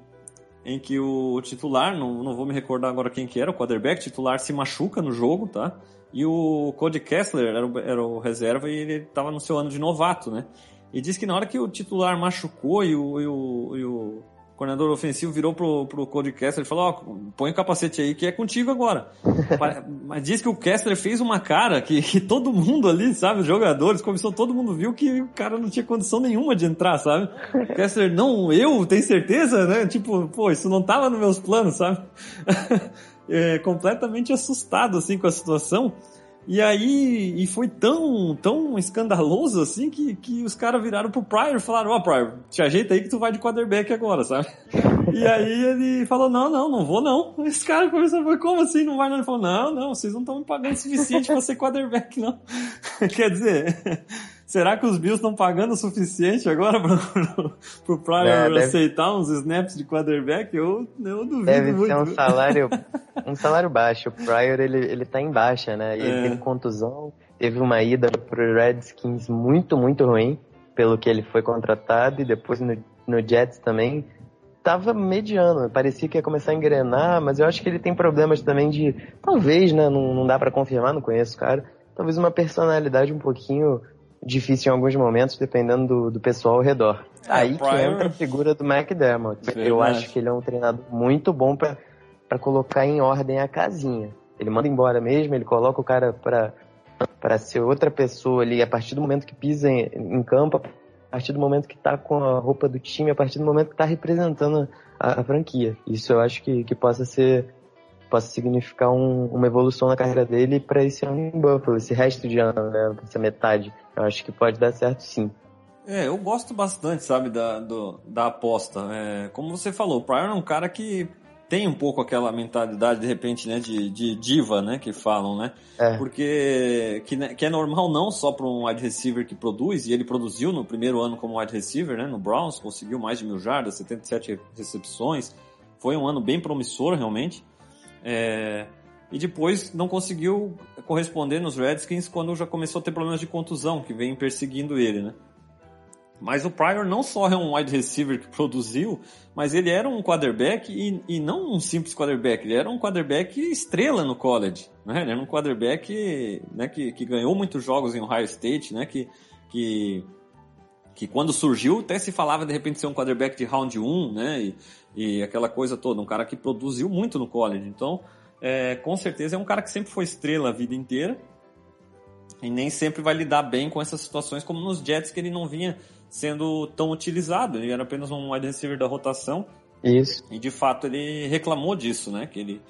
em que o titular, não, não vou me recordar agora quem que era, o quarterback titular se machuca no jogo, tá? E o Cody Kessler era o, era o reserva e ele estava no seu ano de novato, né? E diz que na hora que o titular machucou e o, e o, e o coordenador ofensivo virou pro, pro Cody Kessler e falou, ó, oh, põe o capacete aí que é contigo agora. Mas diz que o Kessler fez uma cara que, que, todo mundo ali, sabe, os jogadores, começou, todo mundo viu que o cara não tinha condição nenhuma de entrar, sabe? O Kessler, não, eu, tem certeza, né? Tipo, pô, isso não tava nos meus planos, sabe? é, completamente assustado assim com a situação. E aí, e foi tão, tão escandaloso assim que, que os caras viraram pro Pryor e falaram: Ó, oh, Pryor, te ajeita aí que tu vai de quarterback agora, sabe? e aí ele falou: Não, não, não vou não. Esse cara começou a falar: Como assim não vai não? Ele falou: Não, não, vocês não estão me pagando o suficiente pra ser quarterback, não. Quer dizer, Será que os Bills estão pagando o suficiente agora para o Pryor é, deve... aceitar uns snaps de quarterback? Eu, eu duvido deve muito. Deve ser um salário, um salário baixo. O Pryor, ele, ele tá em baixa, né? Ele é. tem contusão, teve uma ida pro Redskins muito, muito ruim, pelo que ele foi contratado, e depois no, no Jets também tava mediano, parecia que ia começar a engrenar, mas eu acho que ele tem problemas também de, talvez, né, não, não dá para confirmar, não conheço o cara, talvez uma personalidade um pouquinho difícil em alguns momentos, dependendo do, do pessoal ao redor. É, Aí Pryor... que entra a figura do McDermott. Verdade. Eu acho que ele é um treinador muito bom para colocar em ordem a casinha. Ele manda embora mesmo, ele coloca o cara para ser outra pessoa ali a partir do momento que pisa em, em campo, a partir do momento que tá com a roupa do time, a partir do momento que tá representando a, a franquia. Isso eu acho que, que possa ser possa significar um, uma evolução na carreira dele para esse ano em Buffalo, esse resto de ano, né, essa metade. Eu acho que pode dar certo sim. É, eu gosto bastante, sabe, da, do, da aposta. É, como você falou, o Pryor é um cara que tem um pouco aquela mentalidade, de repente, né, de, de diva, né, que falam, né? É. Porque que, né, que é normal não só para um wide receiver que produz, e ele produziu no primeiro ano como wide receiver, né, no Browns, conseguiu mais de mil jardas, 77 recepções, foi um ano bem promissor, realmente. É, e depois não conseguiu corresponder nos Redskins quando já começou a ter problemas de contusão, que vem perseguindo ele, né? Mas o Pryor não só é um wide receiver que produziu, mas ele era um quarterback e, e não um simples quarterback, ele era um quarterback estrela no college, né? Ele era um quarterback né, que, que ganhou muitos jogos em Ohio State, né? Que, que, que quando surgiu até se falava de repente ser um quarterback de round 1, né? E, e aquela coisa toda, um cara que produziu muito no college. Então, é, com certeza é um cara que sempre foi estrela a vida inteira e nem sempre vai lidar bem com essas situações, como nos Jets, que ele não vinha sendo tão utilizado. Ele era apenas um wide receiver da rotação. Isso. E de fato ele reclamou disso, né? Que ele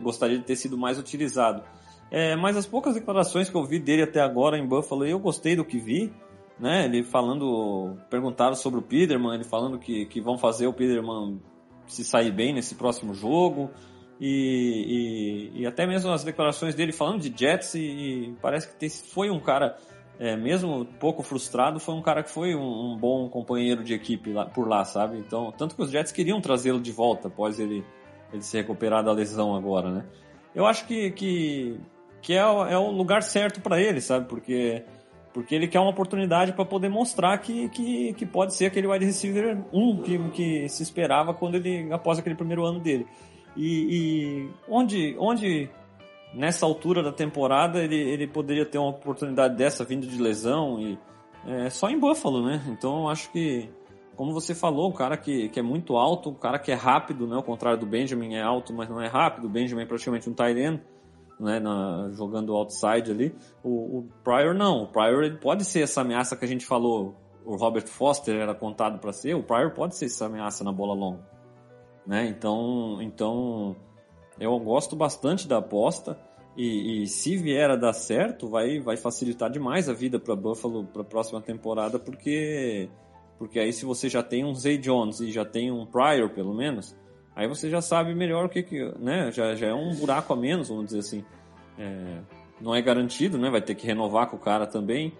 gostaria de ter sido mais utilizado. É, mas as poucas declarações que eu vi dele até agora em Buffalo, eu gostei do que vi. né? Ele falando, perguntaram sobre o Peterman, ele falando que, que vão fazer o Peterman se sair bem nesse próximo jogo. E, e, e até mesmo as declarações dele falando de Jets e, parece que foi um cara é, mesmo pouco frustrado, foi um cara que foi um, um, bom companheiro de equipe lá, por lá, sabe? Então, tanto que os Jets queriam trazê-lo de volta após ele, ele se recuperar da lesão agora, né? Eu acho que, que, que é, é o lugar certo para ele, sabe? Porque, porque ele quer uma oportunidade para poder mostrar que, que, que pode ser aquele wide receiver 1 que, que se esperava quando ele após aquele primeiro ano dele. E, e onde, onde nessa altura da temporada ele, ele poderia ter uma oportunidade dessa vindo de lesão e é, só em Buffalo, né? Então acho que, como você falou, o cara que, que é muito alto, o cara que é rápido, né? Ao contrário do Benjamin, é alto, mas não é rápido. O Benjamin é praticamente um tight end, né? Na, jogando outside ali. O, o Pryor não. O Pryor ele pode ser essa ameaça que a gente falou. O Robert Foster era contado para ser. O Pryor pode ser essa ameaça na bola longa, né? Então, então eu gosto bastante da aposta. E, e, se vier a dar certo, vai, vai facilitar demais a vida para Buffalo para a próxima temporada, porque porque aí se você já tem um Zay Jones e já tem um Pryor pelo menos, aí você já sabe melhor o que que, né? Já, já é um buraco a menos, vamos dizer assim. É, não é garantido, né? Vai ter que renovar com o cara também.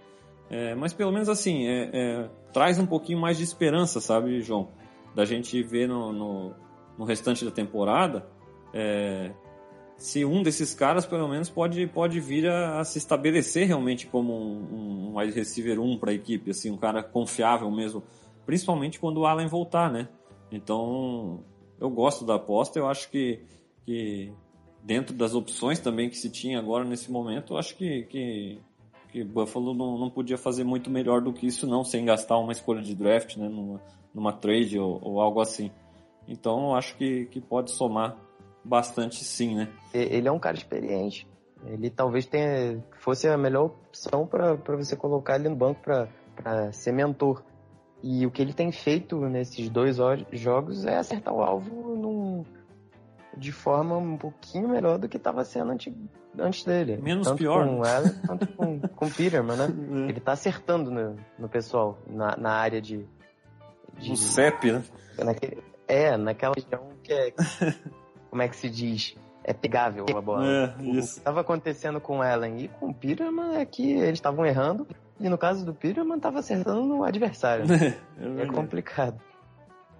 É, mas pelo menos assim, é, é traz um pouquinho mais de esperança, sabe, João? Da gente ver no, no, no restante da temporada é, se um desses caras, pelo menos, pode, pode vir a, a se estabelecer realmente como um, um wide receiver 1 para a equipe, assim, um cara confiável mesmo, principalmente quando o Allen voltar, né? Então, eu gosto da aposta, eu acho que, que dentro das opções também que se tinha agora nesse momento, eu acho que, que, que Buffalo não, não podia fazer muito melhor do que isso não, sem gastar uma escolha de draft, né, numa, numa trade ou, ou algo assim. Então, eu acho que, que pode somar bastante sim, né? Ele é um cara experiente. Ele talvez tenha, fosse a melhor opção para você colocar ele no banco para ser mentor. E o que ele tem feito nesses dois jogos é acertar o alvo num, de forma um pouquinho melhor do que estava sendo antes, antes dele. Menos tanto pior. Com né? ela, tanto com, com o Peterman, né? É. Ele está acertando no, no pessoal, na, na área de. de no CEP, né? Naquele, é, naquela região que é. como é que se diz? É pegável a bola. É, isso. O que estava acontecendo com o Allen e com o Peterman é que eles estavam errando, e no caso do Peterman estava acertando no adversário. é, é complicado.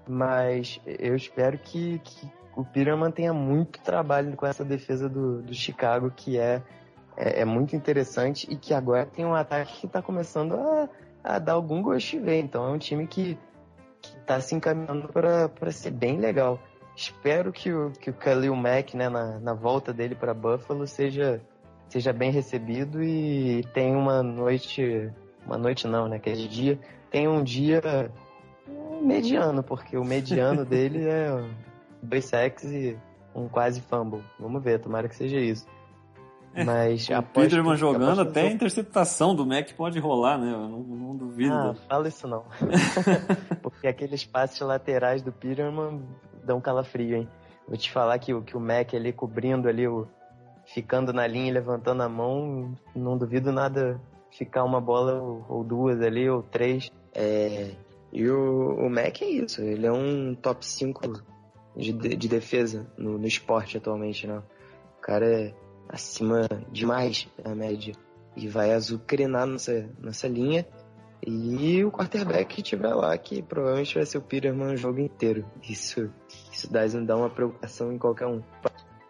Mas eu espero que, que o Peterman tenha muito trabalho com essa defesa do, do Chicago, que é, é, é, muito interessante e que agora tem um ataque que está começando a, a, dar algum gosto de ver. Então é um time que está se encaminhando para ser bem legal espero que o, que o Khalil Mack, né, na, na volta dele para Buffalo, seja, seja bem recebido e tenha uma noite, uma noite não, né, que é de dia, tenha um dia mediano, porque o mediano dele é dois sacks e um quase fumble. Vamos ver, tomara que seja isso. Mas o Peterman jogando, até a interceptação do Mac pode rolar, né? Eu não, não duvido. Ah, fala isso não. Porque aqueles passes laterais do Peterman dão calafrio, hein? Vou te falar que, que o Mac ali cobrindo ali, o, ficando na linha e levantando a mão, não duvido nada ficar uma bola ou, ou duas ali, ou três. É, e o, o Mac é isso, ele é um top 5 de, de defesa no, no esporte atualmente, né? O cara é acima demais da média e vai azucrinar nessa, nessa linha. E o quarterback que tiver lá, que provavelmente vai ser o Peterman o jogo inteiro. Isso, isso dá, dá uma preocupação em qualquer um.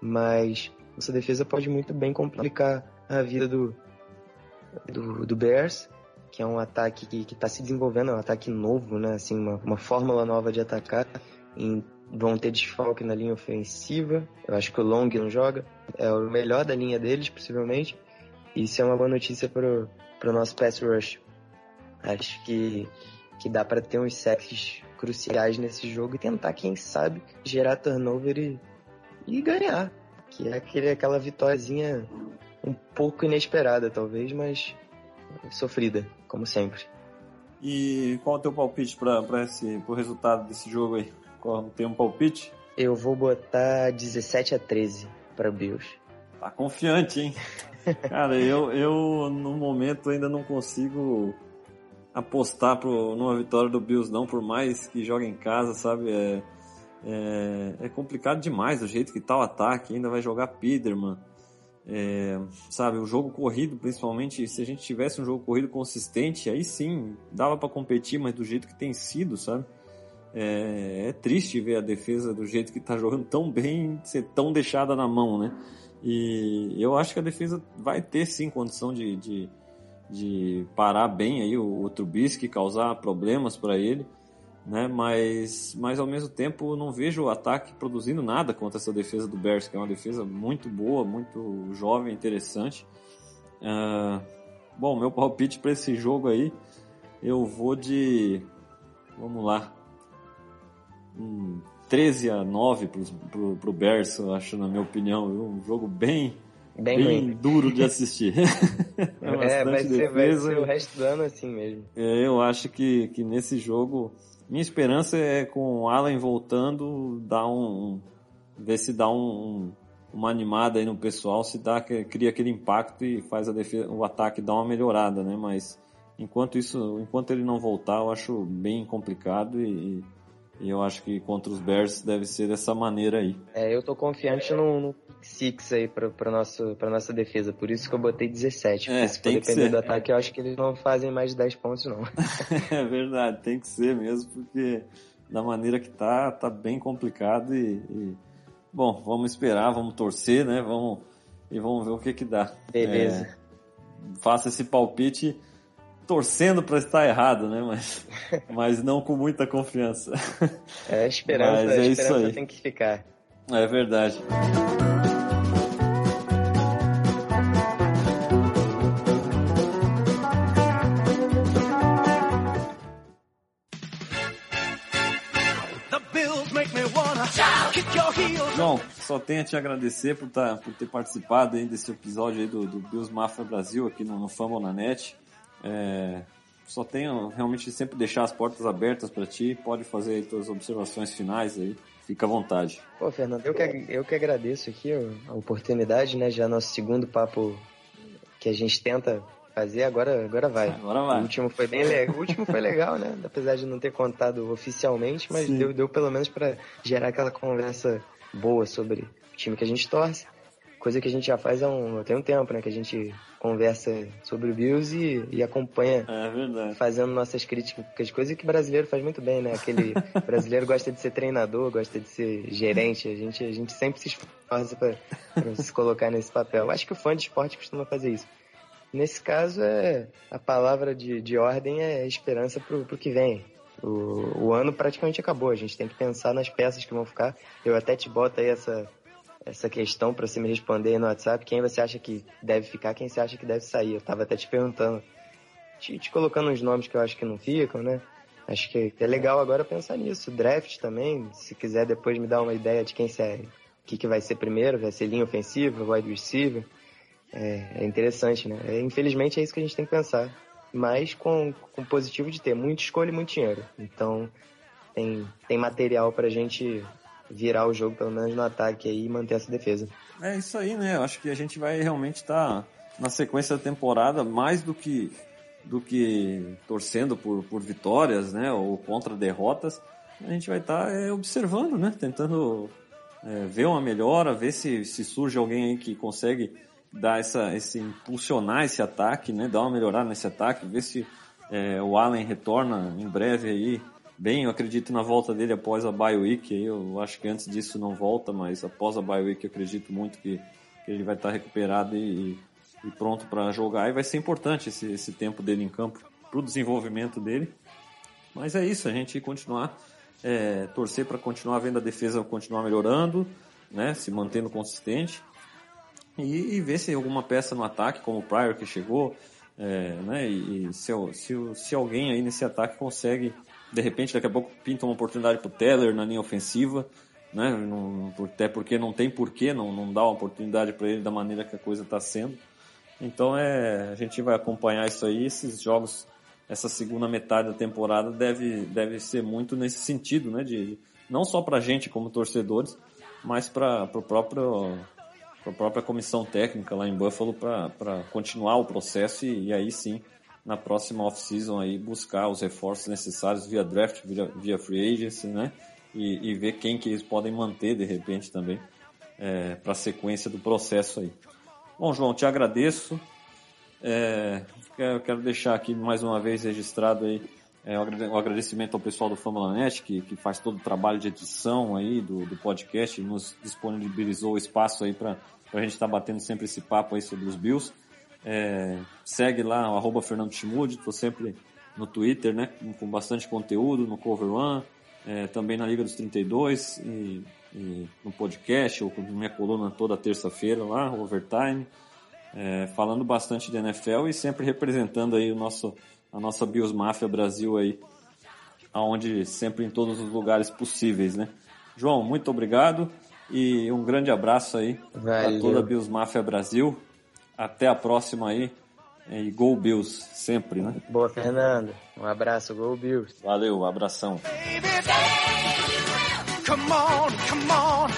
Mas essa defesa pode muito bem complicar a vida do, do, do Bears, que é um ataque que está se desenvolvendo, é um ataque novo, né? Assim, uma, uma fórmula nova de atacar. Em, vão ter desfalque na linha ofensiva. Eu acho que o Long não joga. É o melhor da linha deles, possivelmente. Isso é uma boa notícia para o nosso pass rush Acho que, que dá para ter uns sacks cruciais nesse jogo e tentar, quem sabe, gerar turnover e, e ganhar. Que é aquele, aquela vitóriazinha um pouco inesperada, talvez, mas sofrida, como sempre. E qual é o teu palpite para o resultado desse jogo aí? Tem um palpite? Eu vou botar 17 a 13 para Bills. Tá confiante, hein? Cara, eu, eu no momento ainda não consigo apostar pro, numa vitória do Bills, não, por mais que jogue em casa, sabe? É, é, é complicado demais do jeito que tá o ataque, ainda vai jogar Peterman. É, sabe, o jogo corrido, principalmente, se a gente tivesse um jogo corrido consistente, aí sim, dava para competir, mas do jeito que tem sido, sabe? É, é, triste ver a defesa do jeito que tá jogando tão bem ser tão deixada na mão, né? E eu acho que a defesa vai ter sim condição de, de, de parar bem aí o, o Trubisky, causar problemas para ele, né? Mas, mas ao mesmo tempo não vejo o ataque produzindo nada contra essa defesa do Bears, que é uma defesa muito boa, muito jovem, interessante. Uh, bom, meu palpite para esse jogo aí, eu vou de, vamos lá, um 13 a 9 pro, pro, pro Bears, eu acho, na minha opinião. Um jogo bem, bem, bem duro de assistir. é, é vai, ser, vai ser o resto do ano assim mesmo. É, eu acho que, que nesse jogo, minha esperança é com o Allen voltando, dar um, ver se dá um, uma animada aí no pessoal, se dá, cria aquele impacto e faz a defesa, o ataque dar uma melhorada, né? Mas enquanto isso, enquanto ele não voltar, eu acho bem complicado e, e eu acho que contra os Bears deve ser dessa maneira aí. É, eu tô confiante no, no six aí pra, pra, nosso, pra nossa defesa, por isso que eu botei 17. É, se for depender do ataque, eu acho que eles não fazem mais de 10 pontos, não. é verdade, tem que ser mesmo, porque da maneira que tá, tá bem complicado e, e... Bom, vamos esperar, vamos torcer, né? Vamos, e vamos ver o que que dá. Beleza. É, faça esse palpite torcendo para estar errado, né? Mas, mas não com muita confiança. É, a esperança, mas é a esperança isso aí. tem que ficar. É verdade. João, só tenho a te agradecer por, tá, por ter participado aí desse episódio aí do, do Bills Mafia Brasil aqui no, no Fama na Net. É, só tenho realmente sempre deixar as portas abertas para ti. Pode fazer aí tuas observações finais aí. Fica à vontade. Pô, Fernando, eu que, eu que agradeço aqui a oportunidade, né? Já nosso segundo papo que a gente tenta fazer, agora, agora vai. Agora vai. O último foi bem legal. O último foi legal, né? Apesar de não ter contado oficialmente, mas deu, deu pelo menos para gerar aquela conversa boa sobre o time que a gente torce coisa que a gente já faz há um, tem um tempo, né? Que a gente conversa sobre o Bills e, e acompanha é fazendo nossas críticas, coisas que brasileiro faz muito bem, né? Aquele brasileiro gosta de ser treinador, gosta de ser gerente, a gente, a gente sempre se esforça para se colocar nesse papel. Acho que o fã de esporte costuma fazer isso. Nesse caso, é, a palavra de, de ordem é esperança pro, pro que vem. O, o ano praticamente acabou, a gente tem que pensar nas peças que vão ficar. Eu até te boto aí essa, essa questão para você me responder no WhatsApp. Quem você acha que deve ficar, quem você acha que deve sair? Eu tava até te perguntando, te, te colocando uns nomes que eu acho que não ficam, né? Acho que é legal agora pensar nisso. Draft também, se quiser depois me dar uma ideia de quem o que, que vai ser primeiro, vai ser linha ofensiva, wide receiver. É, é interessante, né? É, infelizmente é isso que a gente tem que pensar. Mas com, com positivo de ter muita escolha e muito dinheiro. Então tem, tem material pra gente virar o jogo, pelo menos no ataque aí, e manter essa defesa. É isso aí, né? Eu acho que a gente vai realmente estar tá na sequência da temporada mais do que do que torcendo por, por vitórias, né? Ou contra derrotas. A gente vai estar tá, é, observando, né? Tentando é, ver uma melhora, ver se, se surge alguém aí que consegue dar essa, esse impulsionar esse ataque, né? Dar uma melhorada nesse ataque, ver se é, o Allen retorna em breve aí bem, eu acredito na volta dele após a bye week, eu acho que antes disso não volta, mas após a bye week eu acredito muito que, que ele vai estar recuperado e, e pronto para jogar e vai ser importante esse, esse tempo dele em campo para o desenvolvimento dele. Mas é isso, a gente continuar, é, torcer para continuar vendo a defesa continuar melhorando, né, se mantendo consistente e, e ver se alguma peça no ataque, como o Pryor que chegou, é, né, e, e se, se, se alguém aí nesse ataque consegue de repente daqui a pouco pinta uma oportunidade para o Teller na linha ofensiva, né? Não, até porque não tem porquê, não, não dá uma oportunidade para ele da maneira que a coisa está sendo. Então é, a gente vai acompanhar isso aí, esses jogos, essa segunda metade da temporada deve, deve ser muito nesse sentido, né? De, não só para a gente como torcedores, mas para o próprio a própria comissão técnica lá em Buffalo para continuar o processo e, e aí sim na próxima off-season aí buscar os reforços necessários via draft, via, via free agency, né? E, e, ver quem que eles podem manter de repente também é, para a sequência do processo aí. Bom, João, te agradeço. É, quero, quero deixar aqui mais uma vez registrado aí é, o agradecimento ao pessoal do Fórmula Net, que, que faz todo o trabalho de edição aí do, do podcast, nos disponibilizou o espaço aí para a gente estar tá batendo sempre esse papo aí sobre os Bills. É, segue lá, o arroba Fernando Chimude, estou sempre no Twitter, né, com, bastante conteúdo, no Cover One, é, também na Liga dos 32 e, e no podcast, ou com minha coluna toda terça-feira lá, Overtime, é, falando bastante de NFL e sempre representando aí o nosso, a nossa Bios Mafia Brasil aí, aonde sempre em todos os lugares possíveis, né. João, muito obrigado e um grande abraço aí para toda a Bios Mafia Brasil. Até a próxima aí. E Go Bills, sempre, né? Boa, Fernando. Um abraço, Go Bills. Valeu, abração. Come on, come on.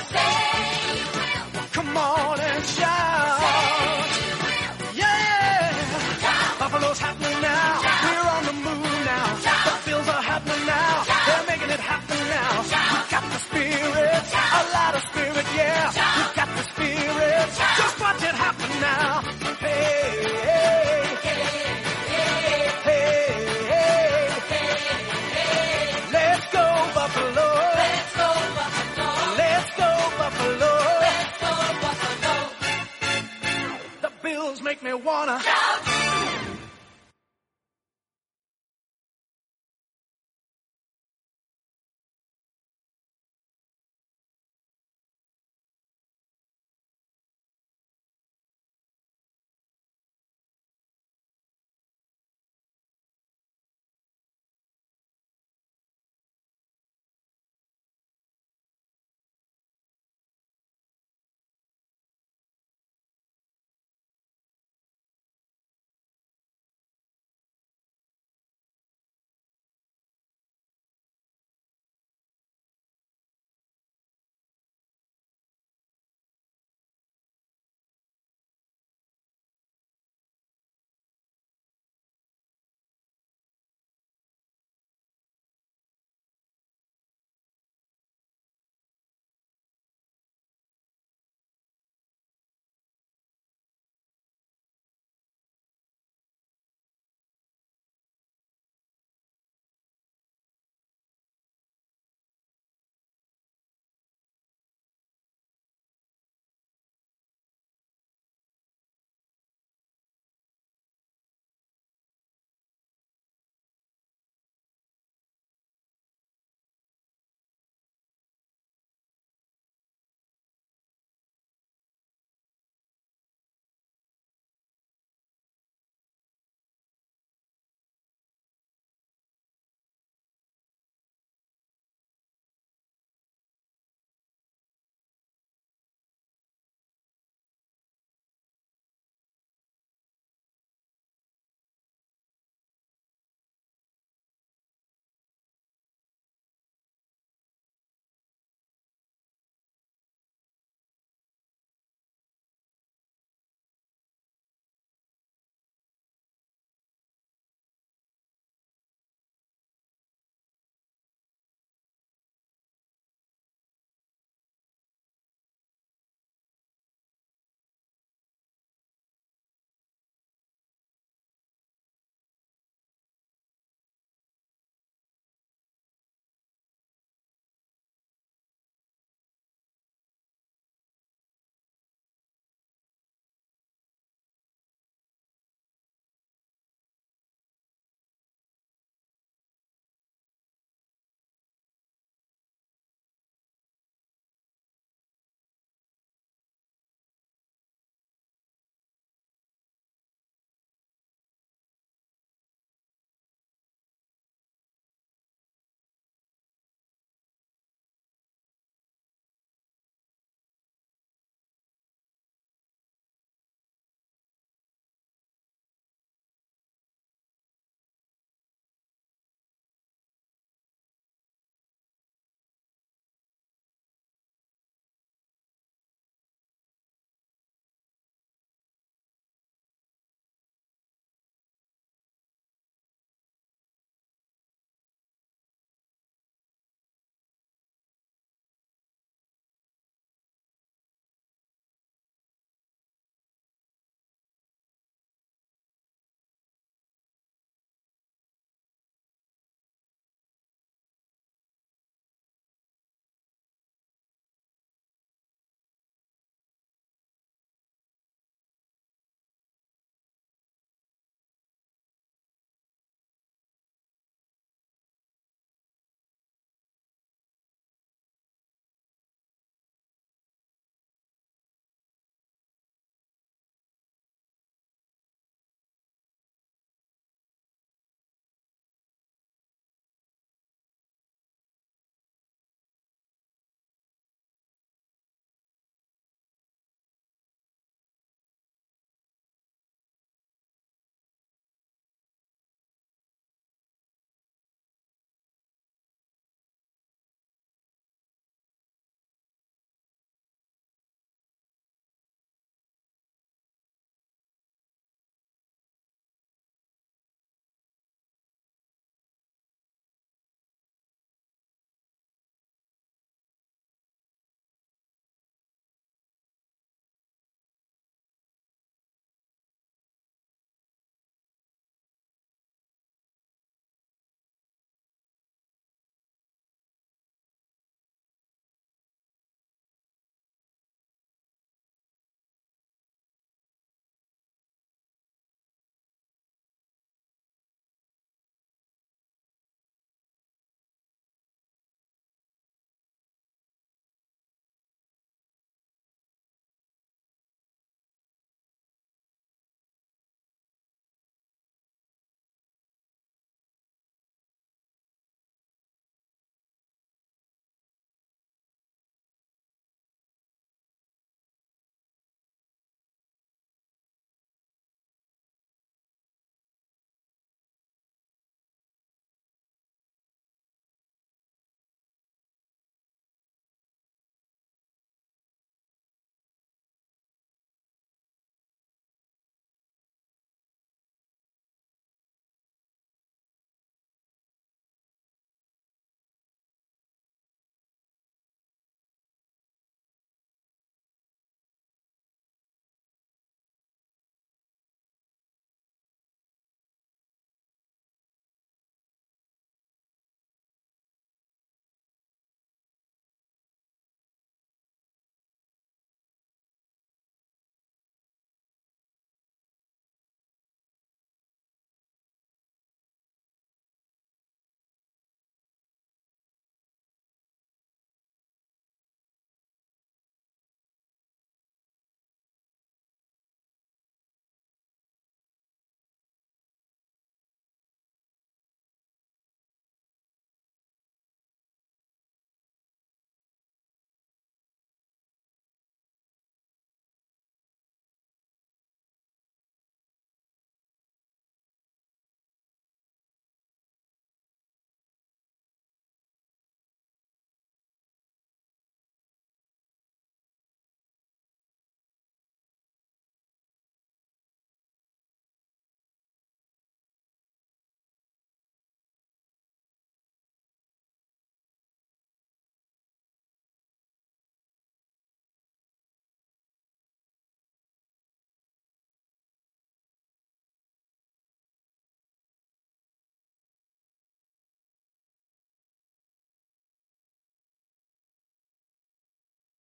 wanna. Jump.